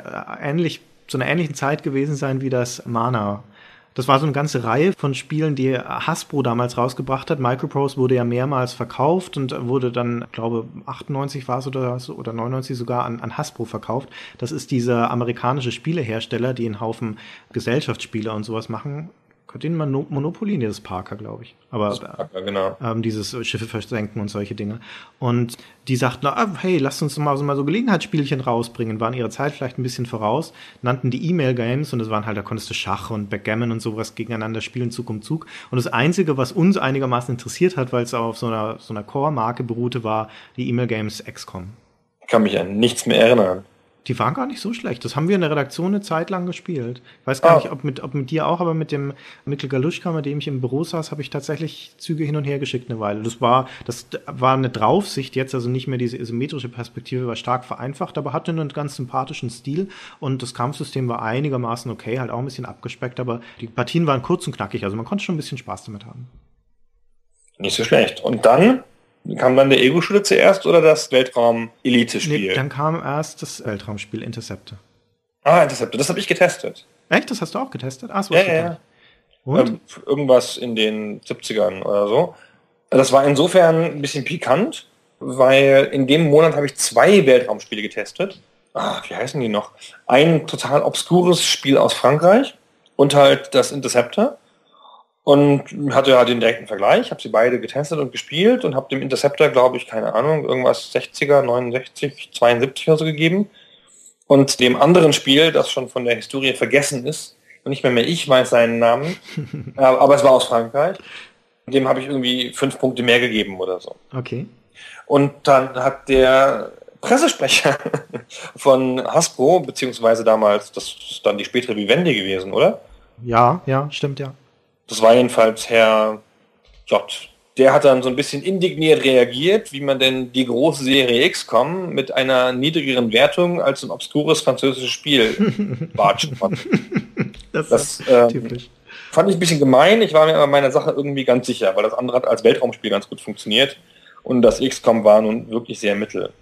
Speaker 4: ähnlich, zu einer ähnlichen Zeit gewesen sein wie das Mana. Das war so eine ganze Reihe von Spielen, die Hasbro damals rausgebracht hat. Microprose wurde ja mehrmals verkauft und wurde dann, glaube 98 war es oder, so, oder 99 sogar an, an Hasbro verkauft. Das ist dieser amerikanische Spielehersteller, die einen Haufen Gesellschaftsspiele und sowas machen. Ihn Mono- Monopoly, nee, das ist Parker, glaube ich. Aber
Speaker 3: Ja, genau.
Speaker 4: ähm, dieses Schiffe versenken und solche Dinge. Und die sagten, ah, hey, lasst uns mal so, mal so Gelegenheitsspielchen rausbringen, waren ihrer Zeit vielleicht ein bisschen voraus, nannten die E-Mail-Games und das waren halt, da konntest du Schach und Backgammon und sowas gegeneinander spielen, Zug um Zug. Und das Einzige, was uns einigermaßen interessiert hat, weil es auf so einer, so einer Core-Marke beruhte, war die E-Mail-Games XCOM.
Speaker 3: Ich kann mich an nichts mehr erinnern.
Speaker 4: Die waren gar nicht so schlecht. Das haben wir in der Redaktion eine Zeit lang gespielt. Ich weiß gar
Speaker 3: Ah.
Speaker 4: nicht, ob mit, ob mit dir auch, aber mit dem Mikkel Galuschka, mit dem ich im Büro saß, habe ich tatsächlich Züge hin und her geschickt eine Weile. Das war, das war eine Draufsicht jetzt, also nicht mehr diese isometrische Perspektive, war stark vereinfacht, aber hatte einen ganz sympathischen Stil und das Kampfsystem war einigermaßen okay, halt auch ein bisschen abgespeckt, aber die Partien waren kurz und knackig, also man konnte schon ein bisschen Spaß damit haben.
Speaker 3: Nicht so schlecht. Und dann kam dann der Ego-Shooter zuerst oder das Weltraum-Elite-Spiel?
Speaker 4: Nee, dann kam erst das Weltraumspiel Interceptor.
Speaker 3: ah, Interceptor. Das habe ich getestet.
Speaker 4: Echt? Das hast du auch getestet? Ah, so
Speaker 3: Ja, ja, ja.
Speaker 4: Und?
Speaker 3: Ähm, irgendwas in den 70ern oder so. Das war insofern ein bisschen pikant, weil in dem Monat habe ich zwei Weltraumspiele getestet. Ah, wie heißen die noch? Ein total obskures Spiel aus Frankreich und halt das Interceptor. Und hatte halt den direkten Vergleich, habe sie beide getestet und gespielt und habe dem Interceptor, glaube ich, keine Ahnung, irgendwas 60er, 69, 72 oder so gegeben. Und dem anderen Spiel, das schon von der Historie vergessen ist, und nicht mehr mehr ich weiß seinen Namen, äh, aber es war aus Frankreich, dem habe ich irgendwie fünf Punkte mehr gegeben oder so.
Speaker 4: Okay.
Speaker 3: Und dann hat der Pressesprecher von Hasbro, beziehungsweise damals, das ist dann die spätere Vivendi gewesen, oder?
Speaker 4: Ja, ja, stimmt, ja.
Speaker 3: Das war jedenfalls Herr J. Der hat dann so ein bisschen indigniert reagiert, wie man denn die große Serie XCOM mit einer niedrigeren Wertung als ein obskures französisches Spiel watschen konnte.
Speaker 4: Das,
Speaker 3: Das,
Speaker 4: ist
Speaker 3: ähm,
Speaker 4: typisch.
Speaker 3: Fand ich ein bisschen gemein. Ich war mir aber meiner Sache irgendwie ganz sicher, weil das andere hat als Weltraumspiel ganz gut funktioniert und das XCOM war nun wirklich sehr mittel.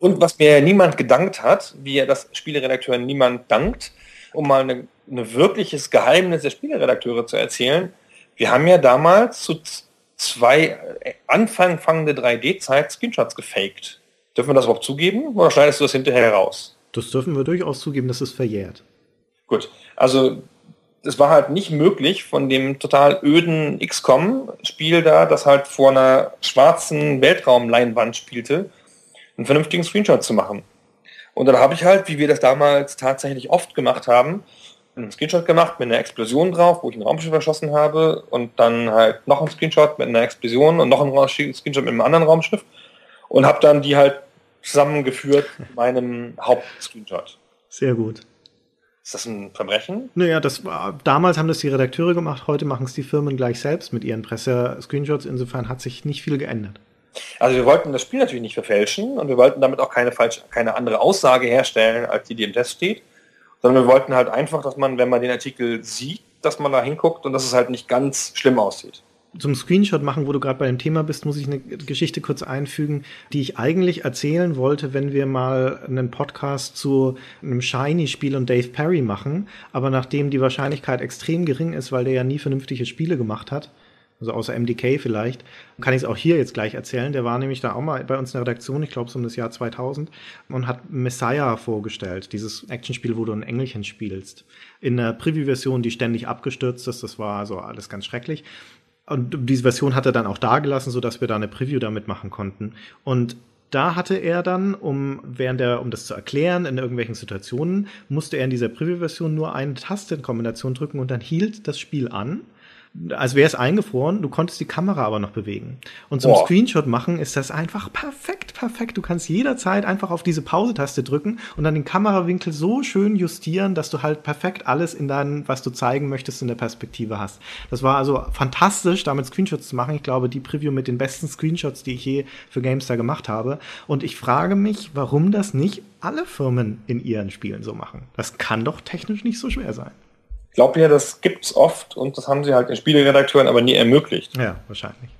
Speaker 3: Und was mir niemand gedankt hat, wie ja das Spieleredakteur niemand dankt, um mal ein wirkliches Geheimnis der Spieleredakteure zu erzählen, Wir haben ja damals zu zwei äh, anfangende 3D-Zeit Screenshots gefaked. Dürfen wir das überhaupt zugeben oder schneidest du das hinterher raus?
Speaker 4: Das dürfen wir durchaus zugeben, das ist verjährt.
Speaker 3: Gut, also es war halt nicht möglich, von dem total öden XCOM-Spiel da, das halt vor einer schwarzen Weltraumleinwand spielte, einen vernünftigen Screenshot zu machen. Und dann habe ich halt, wie wir das damals tatsächlich oft gemacht haben, einen Screenshot gemacht mit einer Explosion drauf, wo ich ein Raumschiff erschossen habe und dann halt noch einen Screenshot mit einer Explosion und noch einen Screenshot mit einem anderen Raumschiff und habe dann die halt zusammengeführt mit meinem Hauptscreenshot.
Speaker 4: Sehr gut.
Speaker 3: Ist das ein Verbrechen?
Speaker 4: Naja, das war, damals haben das die Redakteure gemacht, heute machen es die Firmen gleich selbst mit ihren Presse-Screenshots. Insofern hat sich nicht viel geändert.
Speaker 3: Also wir wollten das Spiel natürlich nicht verfälschen und wir wollten damit auch keine falsche, keine andere Aussage herstellen, als die, die im Test steht, sondern wir wollten halt einfach, dass man, wenn man den Artikel sieht, dass man da hinguckt und dass es halt nicht ganz schlimm aussieht.
Speaker 4: Zum Screenshot machen, wo du gerade bei dem Thema bist, muss ich eine Geschichte kurz einfügen, die ich eigentlich erzählen wollte, wenn wir mal einen Podcast zu einem Shiny-Spiel und Dave Perry machen. Aber nachdem die Wahrscheinlichkeit extrem gering ist, weil der ja nie vernünftige Spiele gemacht hat, also außer MDK vielleicht, kann ich es auch hier jetzt gleich erzählen. Der war nämlich da auch mal bei uns in der Redaktion, ich glaube so um das Jahr 2000, und hat Messiah vorgestellt, dieses Actionspiel, wo du ein Engelchen spielst. In einer Preview-Version, die ständig abgestürzt ist, das war also alles ganz schrecklich. Und diese Version hat er dann auch dagelassen, so dass wir da eine Preview damit machen konnten. Und da hatte er dann, um während er, um das zu erklären, in irgendwelchen Situationen, musste er in dieser Preview-Version nur eine Tastenkombination drücken und dann hielt das Spiel an. Als wäre es eingefroren, du konntest die Kamera aber noch bewegen. Und zum
Speaker 3: Boah.
Speaker 4: Screenshot machen ist das einfach perfekt, perfekt. Du kannst jederzeit einfach auf diese Pause-Taste drücken und dann den Kamerawinkel so schön justieren, dass du halt perfekt alles in deinem, was du zeigen möchtest, in der Perspektive hast. Das war also fantastisch, damit Screenshots zu machen. Ich glaube, die Preview mit den besten Screenshots, die ich je für GameStar gemacht habe. Und ich frage mich, warum das nicht alle Firmen in ihren Spielen so machen. Das kann doch technisch nicht so schwer sein.
Speaker 3: Ich glaube ja, das gibt's oft und das haben sie halt den Spieleredakteuren aber nie ermöglicht,
Speaker 4: Ja, wahrscheinlich.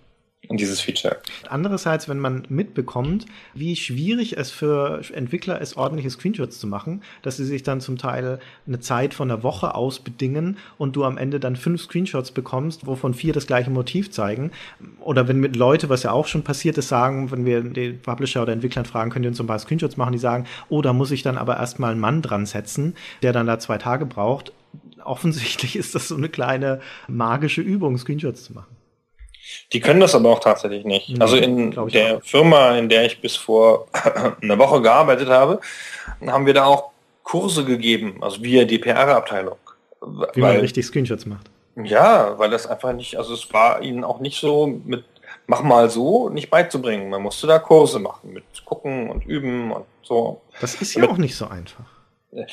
Speaker 3: in dieses Feature.
Speaker 4: Andererseits, wenn man mitbekommt, wie schwierig es für Entwickler ist, ordentliche Screenshots zu machen, dass sie sich dann zum Teil eine Zeit von einer Woche ausbedingen und du am Ende dann fünf Screenshots bekommst, wovon vier das gleiche Motiv zeigen. Oder wenn mit Leute, was ja auch schon passiert ist, sagen, wenn wir den Publisher oder Entwicklern fragen, könnt ihr uns ein paar Screenshots machen, die sagen, oh, da muss ich dann aber erstmal einen Mann dran setzen, der dann da zwei Tage braucht. Offensichtlich ist das so eine kleine magische Übung, Screenshots zu machen.
Speaker 3: Die können das aber auch tatsächlich nicht.
Speaker 4: Nee,
Speaker 3: also in der
Speaker 4: auch.
Speaker 3: Firma, in der ich bis vor einer Woche gearbeitet habe, haben wir da auch Kurse gegeben, also wir, die PR-Abteilung.
Speaker 4: Wie man richtig Screenshots macht.
Speaker 3: Ja, weil das einfach nicht, also es war ihnen auch nicht so mit mach mal so nicht beizubringen. Man musste da Kurse machen mit gucken und üben und so.
Speaker 4: Das ist ja auch nicht so einfach.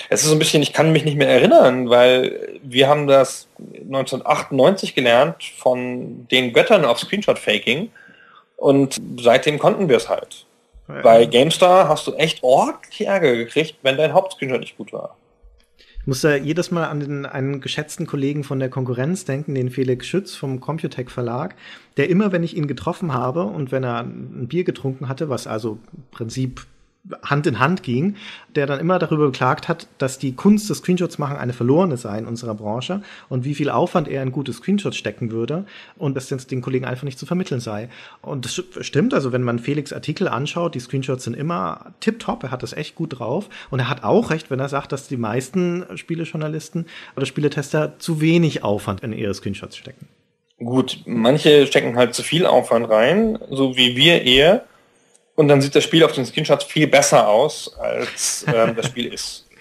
Speaker 3: Es ist so ein bisschen, ich kann mich nicht mehr erinnern, weil wir haben das 1998 gelernt von den Göttern auf Screenshot-Faking und seitdem konnten wir es halt. Bei GameStar hast du echt ordentlich Ärger gekriegt, wenn dein Hauptscreenshot nicht gut war.
Speaker 4: Ich muss da jedes Mal an den, einen geschätzten Kollegen von der Konkurrenz denken, den Felix Schütz vom Computec Verlag, der immer, wenn ich ihn getroffen habe und wenn er ein Bier getrunken hatte, was also im Prinzip Hand in Hand ging, der dann immer darüber beklagt hat, dass die Kunst des Screenshots machen eine verlorene sei in unserer Branche und wie viel Aufwand er in gute Screenshots stecken würde und dass das den Kollegen einfach nicht zu vermitteln sei. Und das stimmt, also wenn man Felix Artikel anschaut, die Screenshots sind immer tipptopp, er hat das echt gut drauf und er hat auch recht, wenn er sagt, dass die meisten Spielejournalisten oder Spieletester zu wenig Aufwand in ihre Screenshots stecken.
Speaker 3: Gut, manche stecken halt zu viel Aufwand rein, so wie wir eher. Und dann sieht das Spiel auf den Screenshots viel besser aus, als ähm, das Spiel ist.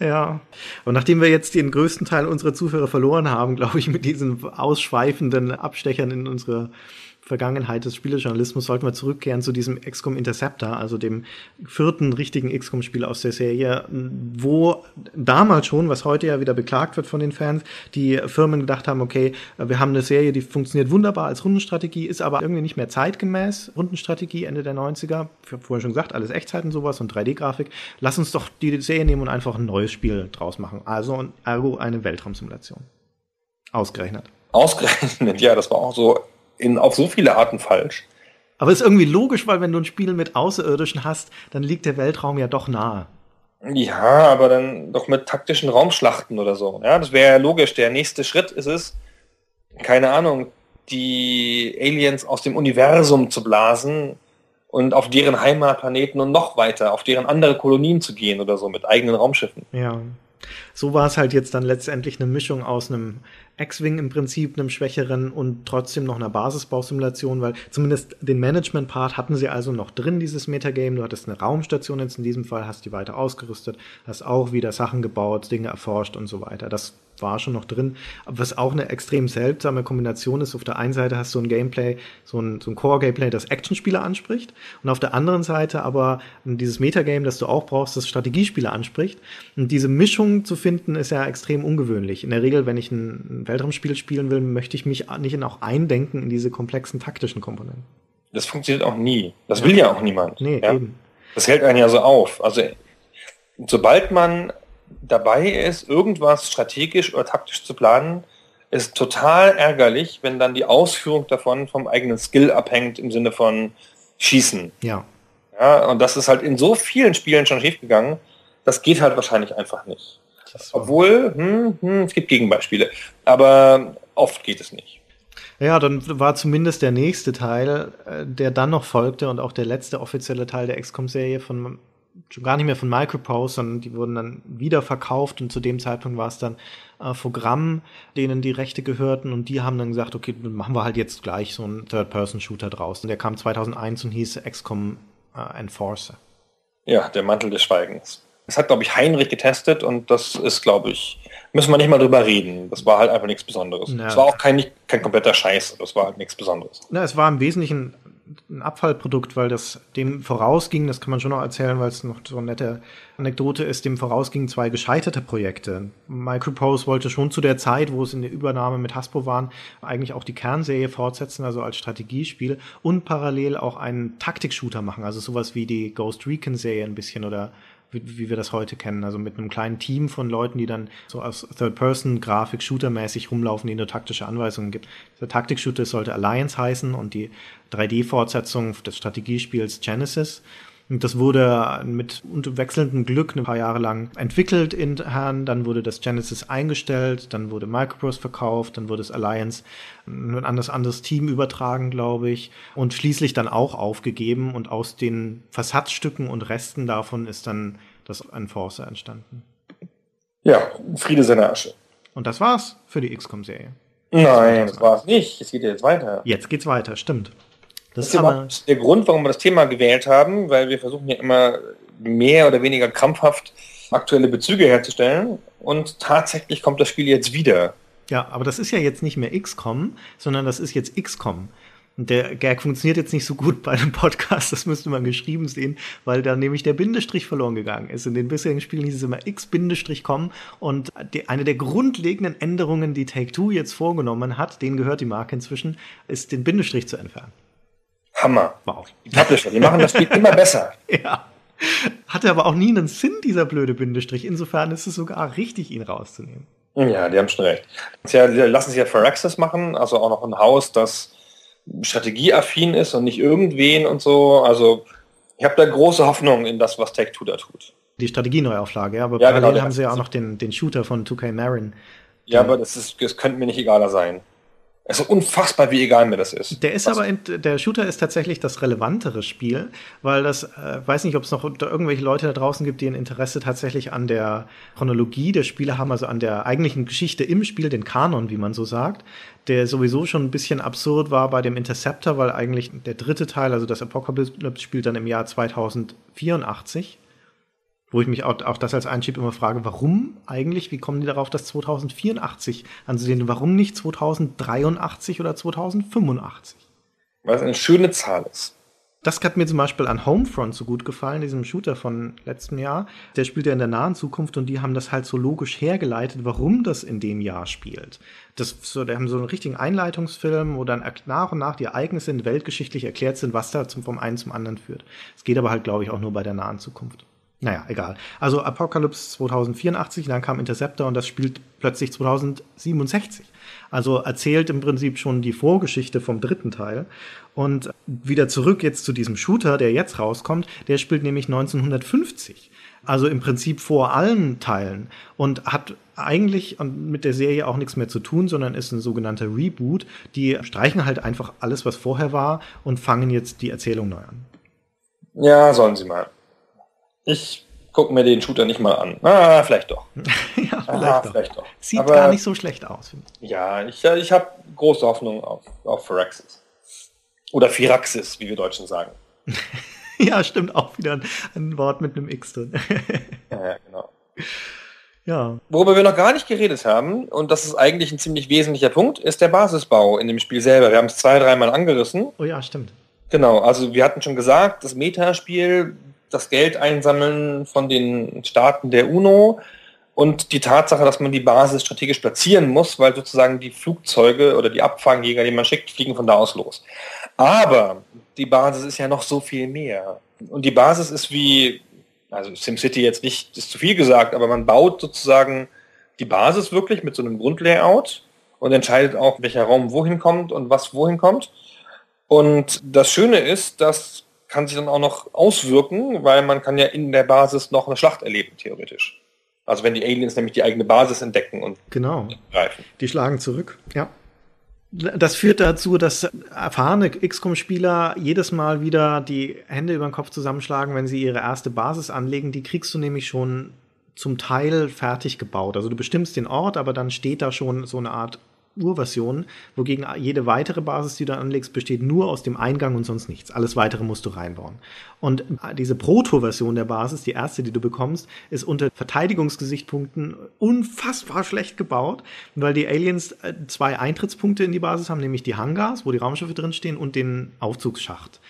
Speaker 4: Ja, und nachdem wir jetzt den größten Teil unserer Zuhörer verloren haben, glaube ich, mit diesen ausschweifenden Abstechern in unsere Vergangenheit des Spielejournalismus, sollten wir zurückkehren zu diesem XCOM Interceptor, also dem vierten richtigen XCOM-Spiel aus der Serie, wo damals schon, was heute ja wieder beklagt wird von den Fans, die Firmen gedacht haben, okay, wir haben eine Serie, die funktioniert wunderbar als Rundenstrategie, ist aber irgendwie nicht mehr zeitgemäß. Rundenstrategie Ende der 90er, ich habe vorher schon gesagt, alles Echtzeit und sowas und 3D-Grafik. Lass uns doch die Serie nehmen und einfach ein neues Spiel draus machen. Also ergo eine Weltraumsimulation. Ausgerechnet.
Speaker 3: Ausgerechnet, ja, das war auch so in, auf so viele Arten falsch.
Speaker 4: Aber ist irgendwie logisch, weil wenn du ein Spiel mit Außerirdischen hast, dann liegt der Weltraum ja doch nahe.
Speaker 3: Ja, aber dann doch mit taktischen Raumschlachten oder so. Ja, das wäre ja logisch. Der nächste Schritt ist es, keine Ahnung, die Aliens aus dem Universum zu blasen und auf deren Heimatplaneten und noch weiter, auf deren andere Kolonien zu gehen oder so mit eigenen Raumschiffen.
Speaker 4: Ja. So war es halt jetzt dann letztendlich eine Mischung aus einem X-Wing im Prinzip, einem schwächeren und trotzdem noch einer Basisbausimulation, weil zumindest den Management-Part hatten sie also noch drin, dieses Metagame. Du hattest eine Raumstation jetzt in diesem Fall, hast die weiter ausgerüstet, hast auch wieder Sachen gebaut, Dinge erforscht und so weiter. Das war schon noch drin. Was auch eine extrem seltsame Kombination ist, auf der einen Seite hast du ein Gameplay, so ein, so ein Core-Gameplay, das Actionspieler anspricht und auf der anderen Seite aber dieses Metagame, das du auch brauchst, das Strategiespieler anspricht. Und diese Mischung zu finden, ist ja extrem ungewöhnlich. In der Regel, wenn ich ein Weltraumspiel spielen will, möchte ich mich nicht in auch eindenken in diese komplexen taktischen Komponenten.
Speaker 3: Das funktioniert auch nie. Das ja. will ja auch niemand.
Speaker 4: Nee,
Speaker 3: ja?
Speaker 4: eben.
Speaker 3: Das hält einen ja so auf. Also sobald man dabei ist, irgendwas strategisch oder taktisch zu planen, ist total ärgerlich, wenn dann die Ausführung davon vom eigenen Skill abhängt im Sinne von Schießen.
Speaker 4: Ja.
Speaker 3: Ja, und das ist halt in so vielen Spielen schon schiefgegangen. Das geht halt wahrscheinlich einfach nicht. Obwohl, hm, hm, es gibt Gegenbeispiele. Aber oft geht es nicht.
Speaker 4: Ja, dann war zumindest der nächste Teil, äh, der dann noch folgte und auch der letzte offizielle Teil der XCOM-Serie von schon gar nicht mehr von Microprose, sondern die wurden dann wieder verkauft und zu dem Zeitpunkt war es dann äh, Fogramm, denen die Rechte gehörten und die haben dann gesagt, okay, machen wir halt jetzt gleich so einen Third-Person-Shooter draus. Und der kam 2001 und hieß XCOM äh, Enforcer.
Speaker 3: Ja, der Mantel des Schweigens. Das hat, glaube ich, Heinrich getestet und das ist, glaube ich, müssen wir nicht mal drüber reden. Das war halt einfach nichts Besonderes. Es ja. war auch kein, kein kompletter Scheiß, das war halt nichts Besonderes.
Speaker 4: Na, es war im Wesentlichen ein Abfallprodukt, weil das dem vorausging, das kann man schon noch erzählen, weil es noch so eine nette Anekdote ist, dem vorausgingen zwei gescheiterte Projekte. Microprose wollte schon zu der Zeit, wo es in der Übernahme mit Hasbro waren, eigentlich auch die Kernserie fortsetzen, also als Strategiespiel und parallel auch einen Taktik-Shooter machen, also sowas wie die Ghost Recon-Serie ein bisschen oder wie, wie wir das heute kennen. Also mit einem kleinen Team von Leuten, die dann so aus Third-Person-Grafik shootermäßig rumlaufen, die nur taktische Anweisungen gibt. Der Taktik-Shooter sollte Alliance heißen und die 3D-Fortsetzung des Strategiespiels Genesis. Und das wurde mit wechselndem Glück ein paar Jahre lang entwickelt intern. Dann wurde das Genesis eingestellt, dann wurde Microprose verkauft, dann wurde es Alliance ein anderes, anderes Team übertragen, glaube ich. Und schließlich dann auch aufgegeben. Und aus den Versatzstücken und Resten davon ist dann das Enforcer entstanden.
Speaker 3: Ja, Friede seiner Asche.
Speaker 4: Und das war's für die XCOM-Serie.
Speaker 3: Nein, das war's nicht. Es geht ja jetzt weiter.
Speaker 4: Jetzt geht's weiter, stimmt.
Speaker 3: Das, das ist aber der Grund, warum wir das Thema gewählt haben, weil wir versuchen ja immer mehr oder weniger krampfhaft aktuelle Bezüge herzustellen und tatsächlich kommt das Spiel jetzt wieder.
Speaker 4: Ja, aber das ist ja jetzt nicht mehr XCOM, sondern das ist jetzt XCOM. Und der Gag funktioniert jetzt nicht so gut bei einem Podcast, das müsste man geschrieben sehen, weil da nämlich der Bindestrich verloren gegangen ist. In den bisherigen Spielen hieß es immer X-com und die, eine der grundlegenden Änderungen, die Take-Two jetzt vorgenommen hat, denen gehört die Marke inzwischen, ist den Bindestrich zu entfernen.
Speaker 3: Hammer. Wow. Die Publisher, die machen das Spiel immer besser.
Speaker 4: Ja. Hatte aber auch nie einen Sinn, dieser blöde Bindestrich. Insofern ist es sogar richtig, ihn rauszunehmen.
Speaker 3: Ja, die haben schon recht. Ja, die lassen sich ja Firaxis machen, also auch noch ein Haus, das strategieaffin ist und nicht irgendwen und so. Also ich habe da große Hoffnung in das, was Tech2 da tut.
Speaker 4: Die Strategieneuauflage, ja, aber ja, parallel genau, haben sie ja auch noch den, den Shooter von 2K Marin.
Speaker 3: Ja, aber das, ist, das könnte mir nicht egaler sein. Es ist unfassbar, wie egal mir das ist.
Speaker 4: Der ist Was? aber, der Shooter ist tatsächlich das relevantere Spiel, weil das, äh, weiß nicht, ob es noch irgendwelche Leute da draußen gibt, die ein Interesse tatsächlich an der Chronologie der Spiele haben, also an der eigentlichen Geschichte im Spiel, den Kanon, wie man so sagt, der sowieso schon ein bisschen absurd war bei dem Interceptor, weil eigentlich der dritte Teil, also das Apocalypse spielt dann im Jahr 2084 wo ich mich auch, auch das als Einschub immer frage, warum eigentlich, wie kommen die darauf, das 2084 anzusehen? Warum nicht 2083 oder 2085?
Speaker 3: Weil es eine schöne Zahl ist.
Speaker 4: Das hat mir zum Beispiel an Homefront so gut gefallen, diesem Shooter von letztem Jahr. Der spielt ja in der nahen Zukunft und die haben das halt so logisch hergeleitet, warum das in dem Jahr spielt. Das, so, die haben so einen richtigen Einleitungsfilm, wo dann nach und nach die Ereignisse in weltgeschichtlich erklärt sind, was da zum, vom einen zum anderen führt. Es geht aber halt, glaube ich, auch nur bei der nahen Zukunft. Naja, egal. Also Apocalypse 2084, dann kam Interceptor und das spielt plötzlich 2067. Also erzählt im Prinzip schon die Vorgeschichte vom dritten Teil. Und wieder zurück jetzt zu diesem Shooter, der jetzt rauskommt, der spielt nämlich 1950. Also im Prinzip vor allen Teilen und hat eigentlich mit der Serie auch nichts mehr zu tun, sondern ist ein sogenannter Reboot. Die streichen halt einfach alles, was vorher war und fangen jetzt die Erzählung neu an.
Speaker 3: Ja, sollen sie mal. Ich gucke mir den Shooter nicht mal an. Ah, vielleicht doch.
Speaker 4: ja, vielleicht,
Speaker 3: Ah,
Speaker 4: doch.
Speaker 3: vielleicht doch.
Speaker 4: Sieht
Speaker 3: Aber-
Speaker 4: gar nicht so schlecht aus.
Speaker 3: Ja, ich, ich habe große Hoffnung auf, auf Firaxis. Oder Firaxis, wie wir Deutschen sagen.
Speaker 4: Ja, stimmt, auch wieder ein, ein Wort mit einem X drin.
Speaker 3: Ja, ja, genau.
Speaker 4: ja,
Speaker 3: Worüber wir noch gar nicht geredet haben, und das ist eigentlich ein ziemlich wesentlicher Punkt, ist der Basisbau in dem Spiel selber. Wir haben es zwei, dreimal angerissen.
Speaker 4: oh ja, stimmt.
Speaker 3: Genau, also wir hatten schon gesagt, das Metaspiel, das Geld einsammeln von den Staaten der UNO und die Tatsache, dass man die Basis strategisch platzieren muss, weil sozusagen die Flugzeuge oder die Abfangjäger, die man schickt, fliegen von da aus los. Aber die Basis ist ja noch so viel mehr. Und die Basis ist wie, also SimCity jetzt nicht, ist zu viel gesagt, aber man baut sozusagen die Basis wirklich mit so einem Grundlayout und entscheidet auch, welcher Raum wohin kommt und was wohin kommt. Und das Schöne ist, das kann sich dann auch noch auswirken, weil man kann ja in der Basis noch eine Schlacht erleben, theoretisch. Also wenn die Aliens nämlich die eigene Basis entdecken und
Speaker 4: Genau.
Speaker 3: greifen.
Speaker 4: Die schlagen zurück, ja. Das führt dazu, dass erfahrene XCOM-Spieler jedes Mal wieder die Hände über den Kopf zusammenschlagen, wenn sie ihre erste Basis anlegen. Die kriegst du nämlich schon zum Teil fertig gebaut. Also du bestimmst den Ort, aber dann steht da schon so eine Art Urversion, wogegen jede weitere Basis, die du anlegst, besteht nur aus dem Eingang und sonst nichts. Alles weitere musst du reinbauen. Und diese Proto-Version der Basis, die erste, die du bekommst, ist unter Verteidigungsgesichtspunkten unfassbar schlecht gebaut, weil die Aliens äh, zwei Eintrittspunkte in die Basis haben, nämlich die Hangars, wo die Raumschiffe drinstehen, und den Aufzugsschacht.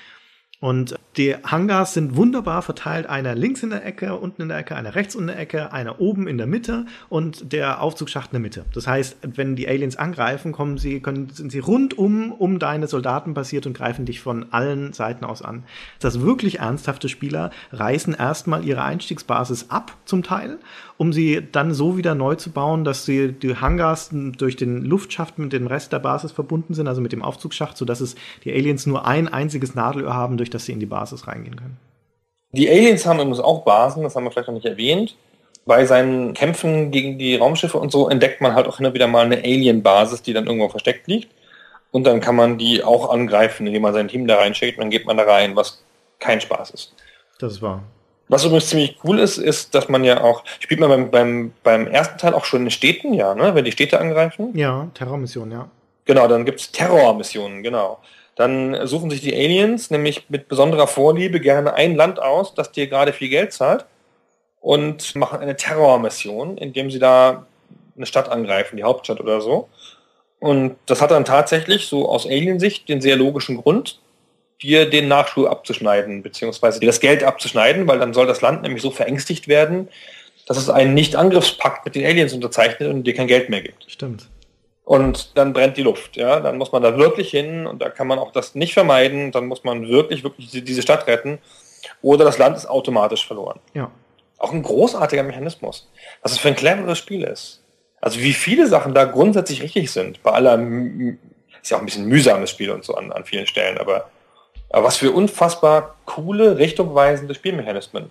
Speaker 4: Und die Hangars sind wunderbar verteilt. Einer links in der Ecke, unten in der Ecke, einer rechts in der Ecke, einer oben in der Mitte und der Aufzugsschacht in der Mitte. Das heißt, wenn die Aliens angreifen, kommen sie, können, sind sie rundum um deine Soldaten passiert und greifen dich von allen Seiten aus an. Das wirklich ernsthafte Spieler reißen erstmal ihre Einstiegsbasis ab, zum Teil, um sie dann so wieder neu zu bauen, dass sie die Hangars durch den Luftschacht mit dem Rest der Basis verbunden sind, also mit dem Aufzugsschacht, sodass es die Aliens nur ein einziges Nadelöhr haben, durch das sie in die Basis reingehen können.
Speaker 3: Die Aliens haben übrigens auch Basen, das haben wir vielleicht noch nicht erwähnt. Bei seinen Kämpfen gegen die Raumschiffe und so entdeckt man halt auch immer wieder mal eine Alien-Basis, die dann irgendwo versteckt liegt. Und dann kann man die auch angreifen, indem man sein Team da reinschickt, dann geht man da rein, was kein Spaß ist.
Speaker 4: Das war.
Speaker 3: Was übrigens ziemlich cool ist, ist, dass man ja auch, spielt man beim, beim, beim ersten Teil auch schon in Städten, ja, ne, wenn die Städte angreifen.
Speaker 4: Ja, Terrormission, ja.
Speaker 3: Genau, dann gibt's Terrormissionen, genau. Dann suchen sich die Aliens nämlich mit besonderer Vorliebe gerne ein Land aus, das dir gerade viel Geld zahlt und machen eine Terrormission, indem sie da eine Stadt angreifen, die Hauptstadt oder so. Und das hat dann tatsächlich so aus Aliensicht den sehr logischen Grund, dir den Nachschub abzuschneiden, beziehungsweise dir das Geld abzuschneiden, weil dann soll das Land nämlich so verängstigt werden, dass es einen Nicht-Angriffspakt mit den Aliens unterzeichnet und dir kein Geld mehr gibt.
Speaker 4: Stimmt.
Speaker 3: Und dann brennt die Luft, ja. Dann muss man da wirklich hin und da kann man auch das nicht vermeiden. Dann muss man wirklich, wirklich die- diese Stadt retten. Oder das Land ist automatisch verloren.
Speaker 4: Ja.
Speaker 3: Auch ein großartiger Mechanismus. Was es für ein cleveres Spiel ist. Also wie viele Sachen da grundsätzlich richtig sind. Bei aller, ist ja auch ein bisschen mühsames Spiel und so an, an vielen Stellen, aber was für unfassbar coole, richtungweisende Spielmechanismen.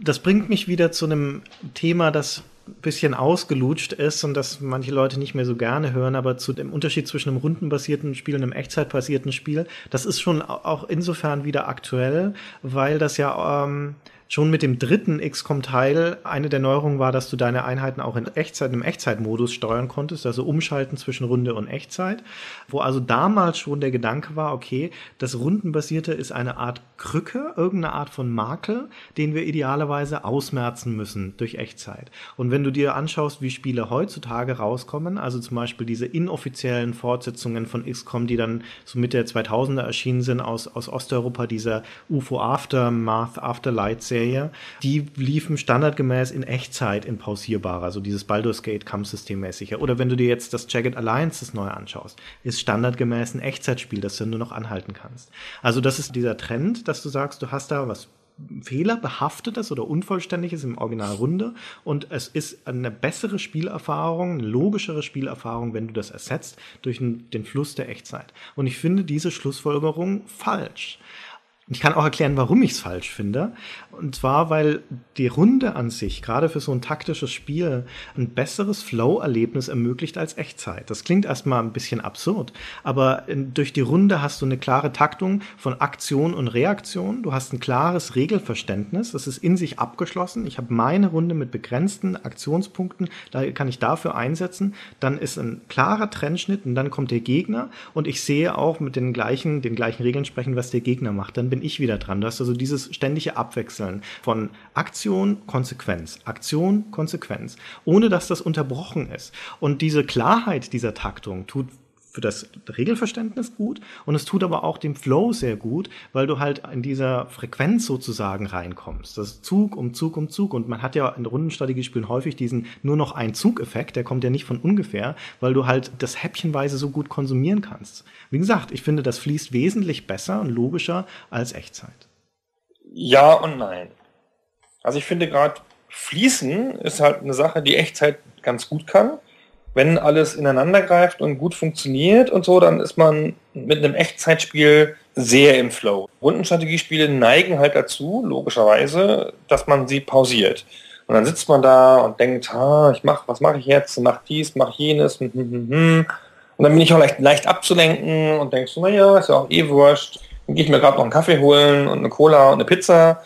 Speaker 4: Das bringt mich wieder zu einem Thema, das ein bisschen ausgelutscht ist und das manche Leute nicht mehr so gerne hören, aber zu dem Unterschied zwischen einem rundenbasierten Spiel und einem echtzeitbasierten Spiel, das ist schon au- auch insofern wieder aktuell, weil das ja ähm, schon mit dem dritten XCOM-Teil eine der Neuerungen war, dass du deine Einheiten auch in Echtzeit, im Echtzeitmodus steuern konntest, also umschalten zwischen Runde und Echtzeit, wo also damals schon der Gedanke war, okay, das Rundenbasierte ist eine Art Krücke, irgendeine Art von Makel, den wir idealerweise ausmerzen müssen durch Echtzeit. Und wenn du dir anschaust, wie Spiele heutzutage rauskommen, also zum Beispiel diese inoffiziellen Fortsetzungen von XCOM, die dann so Mitte der 2000er erschienen sind aus, aus Osteuropa, dieser UFO Aftermath, Afterlight Serie, die liefen standardgemäß in Echtzeit in pausierbarer, also dieses Baldur's Gate Kampfsystemmäßige. Oder wenn du dir jetzt das Jagged Alliance das neue anschaust, ist standardgemäß ein Echtzeitspiel, das du nur noch anhalten kannst. Also das ist dieser Trend, dass du sagst, du hast da was fehlerbehaftetes oder unvollständiges im Original Runde und es ist eine bessere Spielerfahrung, eine logischere Spielerfahrung, wenn du das ersetzt durch den Fluss der Echtzeit. Und ich finde diese Schlussfolgerung falsch. Ich kann auch erklären, warum ich es falsch finde. Und zwar, weil die Runde an sich, gerade für so ein taktisches Spiel, ein besseres Flow-Erlebnis ermöglicht als Echtzeit. Das klingt erstmal ein bisschen absurd, aber durch die Runde hast du eine klare Taktung von Aktion und Reaktion. Du hast ein klares Regelverständnis. Das ist in sich abgeschlossen. Ich habe meine Runde mit begrenzten Aktionspunkten, da kann ich dafür einsetzen. Dann ist ein klarer Trennschnitt und dann kommt der Gegner und ich sehe auch mit den gleichen, den gleichen Regeln sprechen, was der Gegner macht. Dann bin ich wieder dran. Du hast also dieses ständige Abwechseln von Aktion, Konsequenz, Aktion, Konsequenz, ohne dass das unterbrochen ist. Und diese Klarheit dieser Taktung tut für das Regelverständnis gut und es tut aber auch dem Flow sehr gut, weil du halt in dieser Frequenz sozusagen reinkommst. Das ist Zug um Zug um Zug und man hat ja in Rundenstrategiespielen häufig diesen nur noch ein Zug-Effekt, der kommt ja nicht von ungefähr, weil du halt das häppchenweise so gut konsumieren kannst. Wie gesagt, ich finde, das fließt wesentlich besser und logischer als Echtzeit.
Speaker 3: Ja und nein. Also ich finde gerade Fließen ist halt eine Sache, die Echtzeit ganz gut kann wenn alles ineinander greift und gut funktioniert und so, dann ist man mit einem Echtzeitspiel sehr im Flow. Rundenstrategiespiele neigen halt dazu, logischerweise, dass man sie pausiert. Und dann sitzt man da und denkt, ha, ich mach, was mache ich jetzt? Mach dies, mach jenes. Hm, hm, hm. Und dann bin ich auch leicht, leicht abzulenken und denkst, naja, ist ja auch eh wurscht. Dann gehe ich mir gerade noch einen Kaffee holen und eine Cola und eine Pizza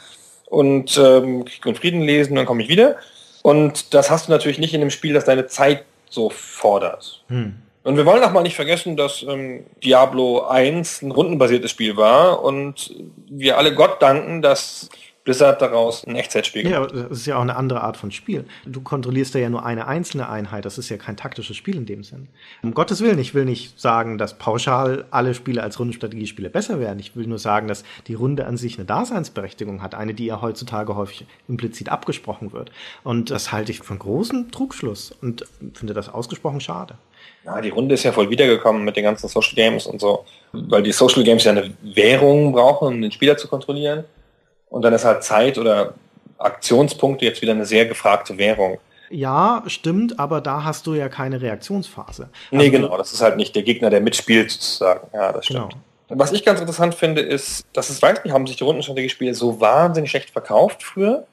Speaker 3: und ähm, Krieg und Frieden lesen, dann komme ich wieder. Und das hast du natürlich nicht in einem Spiel, das deine Zeit so fordert. Hm. Und wir wollen auch mal nicht vergessen, dass ähm, Diablo 1 ein rundenbasiertes Spiel war und wir alle Gott danken, dass Blizzard daraus ein Echtzeitspiel
Speaker 4: gemacht. Ja, das ist ja auch eine andere Art von Spiel. Du kontrollierst da ja nur eine einzelne Einheit. Das ist ja kein taktisches Spiel in dem Sinn. Um Gottes Willen, ich will nicht sagen, dass pauschal alle Spiele als Rundenstrategiespiele besser werden. Ich will nur sagen, dass die Runde an sich eine Daseinsberechtigung hat. Eine, die ja heutzutage häufig implizit abgesprochen wird. Und das halte ich für einen großen Trugschluss und finde das ausgesprochen schade.
Speaker 3: Ja, die Runde ist ja voll wiedergekommen mit den ganzen Social Games und so. Weil die Social Games ja eine Währung brauchen, um den Spieler zu kontrollieren. Und dann ist halt Zeit oder Aktionspunkte jetzt wieder eine sehr gefragte Währung.
Speaker 4: Ja, stimmt, aber da hast du ja keine Reaktionsphase.
Speaker 3: Nee, also, genau, das ist halt nicht der Gegner, der mitspielt sozusagen. Ja, das stimmt. Genau. Was ich ganz interessant finde, ist, dass es weiß nicht, haben sich die Rundenstrategiespiele so wahnsinnig schlecht verkauft früher,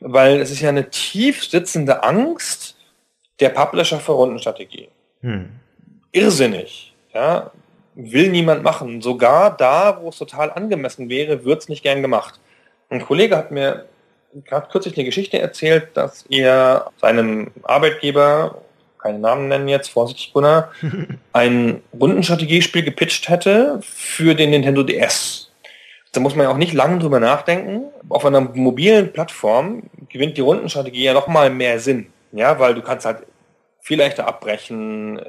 Speaker 3: weil es ist ja eine tief sitzende Angst der Publisher für Rundenstrategie. Hm. Irrsinnig. Ja, will niemand machen. Sogar da, wo es total angemessen wäre, wird es nicht gern gemacht. Ein Kollege hat mir gerade kürzlich eine Geschichte erzählt, dass er seinem Arbeitgeber, keinen Namen nennen jetzt, vorsichtig Gunnar, ein Rundenstrategiespiel gepitcht hätte für den Nintendo DS. Da muss man ja auch nicht lange drüber nachdenken. Auf einer mobilen Plattform gewinnt die Rundenstrategie ja noch mal mehr Sinn. Ja, weil du kannst halt viel leichter abbrechen,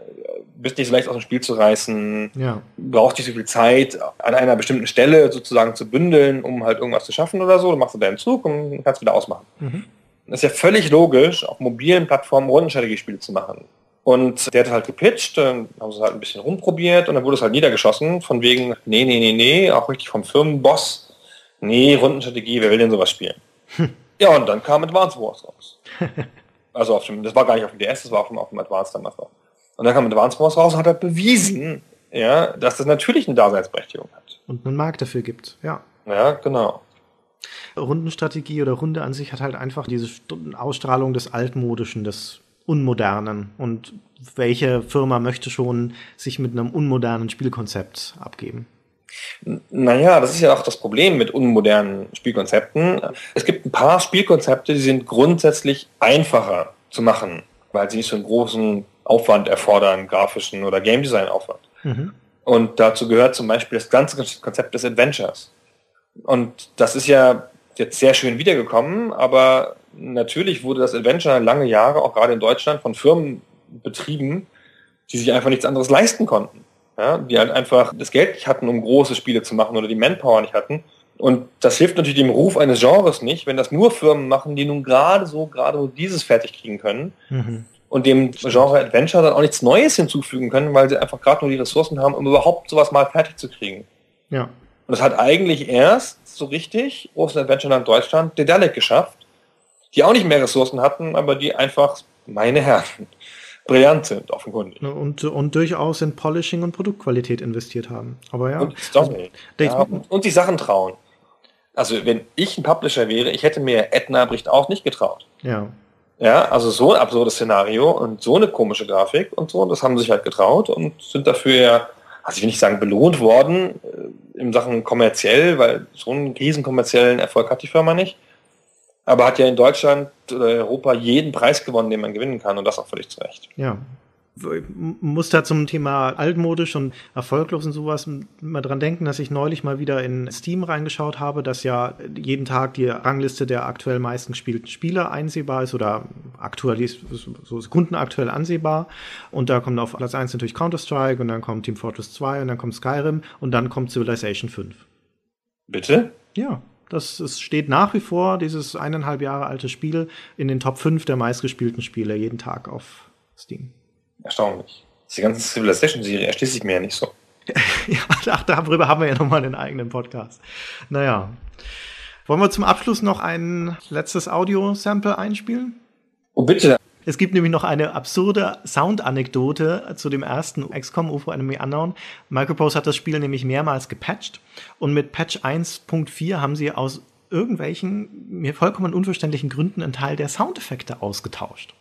Speaker 3: bist nicht so leicht aus dem Spiel zu reißen, ja. brauchst nicht so viel Zeit an einer bestimmten Stelle sozusagen zu bündeln, um halt irgendwas zu schaffen oder so. Du machst du deinen Zug und kannst wieder ausmachen. Mhm. Das ist ja völlig logisch, auf mobilen Plattformen Rundenstrategiespiele zu machen. Und der hat halt gepitcht, dann haben sie halt ein bisschen rumprobiert und dann wurde es halt niedergeschossen, von wegen, nee, nee, nee, nee, auch richtig vom Firmenboss, nee, Rundenstrategie, wer will denn sowas spielen? Hm. Ja, und dann kam Advance Wars raus. Also auf dem, das war gar nicht auf dem DS, das war auf dem, auf dem Advanced damals noch. Und dann kam Advanced Wars raus und hat er bewiesen, ja, dass das natürlich eine Daseinsberechtigung hat.
Speaker 4: Und einen Markt dafür gibt, ja.
Speaker 3: Ja, genau.
Speaker 4: Rundenstrategie oder Runde an sich hat halt einfach diese Ausstrahlung des Altmodischen, des Unmodernen. Und welche Firma möchte schon sich mit einem unmodernen Spielkonzept abgeben?
Speaker 3: Naja, das ist ja auch das Problem mit unmodernen Spielkonzepten. Es gibt ein paar Spielkonzepte, die sind grundsätzlich einfacher zu machen, weil sie nicht so einen großen Aufwand erfordern, grafischen oder Game Design Aufwand. Mhm. Und dazu gehört zum Beispiel das ganze Konzept des Adventures. Und das ist ja jetzt sehr schön wiedergekommen, aber natürlich wurde das Adventure lange Jahre, auch gerade in Deutschland, von Firmen betrieben, die sich einfach nichts anderes leisten konnten ja, die halt einfach das Geld nicht hatten, um große Spiele zu machen oder die Manpower nicht hatten. Und das hilft natürlich dem Ruf eines Genres nicht, wenn das nur Firmen machen, die nun gerade so, gerade so dieses fertig kriegen können. Mhm. Und dem Genre Adventure dann auch nichts Neues hinzufügen können, weil sie einfach gerade nur die Ressourcen haben, um überhaupt sowas mal fertig zu kriegen.
Speaker 4: Ja.
Speaker 3: Und es hat eigentlich erst so richtig Ocean Adventureland Deutschland Dedalek geschafft, die auch nicht mehr Ressourcen hatten, aber die einfach, meine Herren, brillant sind, offenkundig.
Speaker 4: Und, und durchaus in Polishing und Produktqualität investiert haben. Aber ja.
Speaker 3: Und Story.
Speaker 4: Der-
Speaker 3: Ja, und, und die Sachen trauen. Also wenn ich ein Publisher wäre, ich hätte mir Edna bricht auch nicht getraut.
Speaker 4: ja.
Speaker 3: Ja, also so ein absurdes Szenario und so eine komische Grafik und so, das haben sie sich halt getraut und sind dafür ja, also ich will nicht sagen belohnt worden, äh, in Sachen kommerziell, weil so einen riesen kommerziellen Erfolg hat die Firma nicht. Aber hat ja in Deutschland oder Europa jeden Preis gewonnen, den man gewinnen kann und das auch völlig zu Recht.
Speaker 4: Ja. Da zum Thema altmodisch und erfolglos und sowas mal dran denken, dass ich neulich mal wieder in Steam reingeschaut habe, dass ja jeden Tag die Rangliste der aktuell meisten gespielten Spiele einsehbar ist oder aktuell so sekundenaktuell ansehbar. Und da kommt auf Platz 1 natürlich Counter-Strike und dann kommt Team Fortress 2 und dann kommt Skyrim und dann kommt Civilization 5.
Speaker 3: Bitte?
Speaker 4: Ja, das es steht nach wie vor, dieses eineinhalb Jahre alte Spiel, in den Top 5 der meistgespielten Spiele jeden Tag auf Steam.
Speaker 3: Erstaunlich. Die ganze Civilization-Serie erschließt sich mir ja nicht so.
Speaker 4: Ja, ach, darüber haben wir ja nochmal einen eigenen Podcast. Naja. Wollen wir zum Abschluss noch ein letztes Audio-Sample einspielen?
Speaker 3: Oh, bitte.
Speaker 4: Es gibt nämlich noch eine absurde Sound-Anekdote zu dem ersten XCOM UFO Enemy Unknown. Microprose hat das Spiel nämlich mehrmals gepatcht und mit Patch 1.4 haben sie aus irgendwelchen mir vollkommen unverständlichen Gründen einen Teil der Soundeffekte ausgetauscht.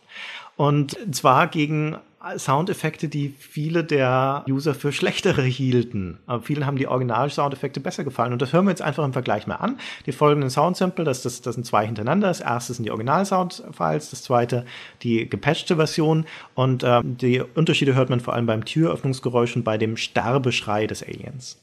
Speaker 4: Und zwar gegen Soundeffekte, die viele der User für schlechtere hielten. Aber vielen haben die Original-Soundeffekte besser gefallen. Und das hören wir jetzt einfach im Vergleich mal an. Die folgenden Soundsample, das, das, das sind zwei hintereinander. Das erste sind die Original-Sound-Files, das zweite die gepatchte Version. Und ähm, die Unterschiede hört man vor allem beim Türöffnungsgeräusch und bei dem Sterbeschrei des Aliens.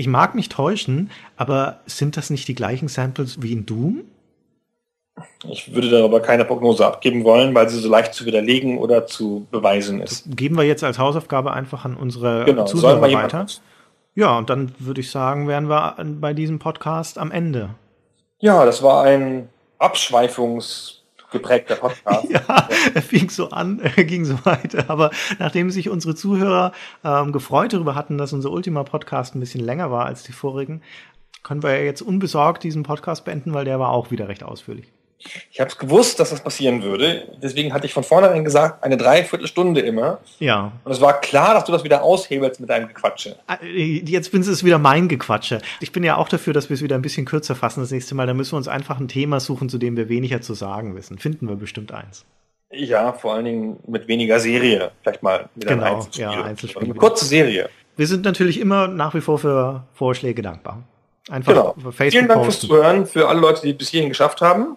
Speaker 4: Ich mag mich täuschen, aber sind das nicht die gleichen Samples wie in Doom?
Speaker 3: Ich würde darüber keine Prognose abgeben wollen, weil sie so leicht zu widerlegen oder zu beweisen ist.
Speaker 4: Geben wir jetzt als Hausaufgabe einfach an unsere
Speaker 3: Genau,
Speaker 4: Zuhörer weiter. Ja, und dann würde ich sagen, wären wir bei diesem Podcast am Ende.
Speaker 3: Ja, das war ein abschweifungsgeprägter Podcast.
Speaker 4: Ja, er fing so an, er ging so weiter. Aber nachdem sich unsere Zuhörer ähm, gefreut darüber hatten, dass unser Ultima-Podcast ein bisschen länger war als die vorigen, können wir ja jetzt unbesorgt diesen Podcast beenden, weil der war auch wieder recht ausführlich.
Speaker 3: Ich habe es gewusst, dass das passieren würde. Deswegen hatte ich von vornherein gesagt, eine Dreiviertelstunde immer.
Speaker 4: Ja,
Speaker 3: Und es war klar, dass du das wieder aushebelst mit deinem Gequatsche.
Speaker 4: Äh, Jetzt bin es wieder mein Gequatsche. Ich bin ja auch dafür, dass wir es wieder ein bisschen kürzer fassen das nächste Mal. Da müssen wir uns einfach ein Thema suchen, zu dem wir weniger zu sagen wissen. Finden wir bestimmt eins.
Speaker 3: Ja, vor allen Dingen mit weniger Serie. Vielleicht mal wieder
Speaker 4: Genau,
Speaker 3: ein Einzelspiel.
Speaker 4: ja, Einzelspiel.
Speaker 3: Eine kurze Serie.
Speaker 4: Wir sind natürlich immer nach wie vor für Vorschläge dankbar. Einfach
Speaker 3: Genau.
Speaker 4: auf
Speaker 3: Vielen
Speaker 4: Facebook
Speaker 3: Dank fürs
Speaker 4: posten.
Speaker 3: Zuhören, für alle Leute, die es bis hierhin geschafft haben.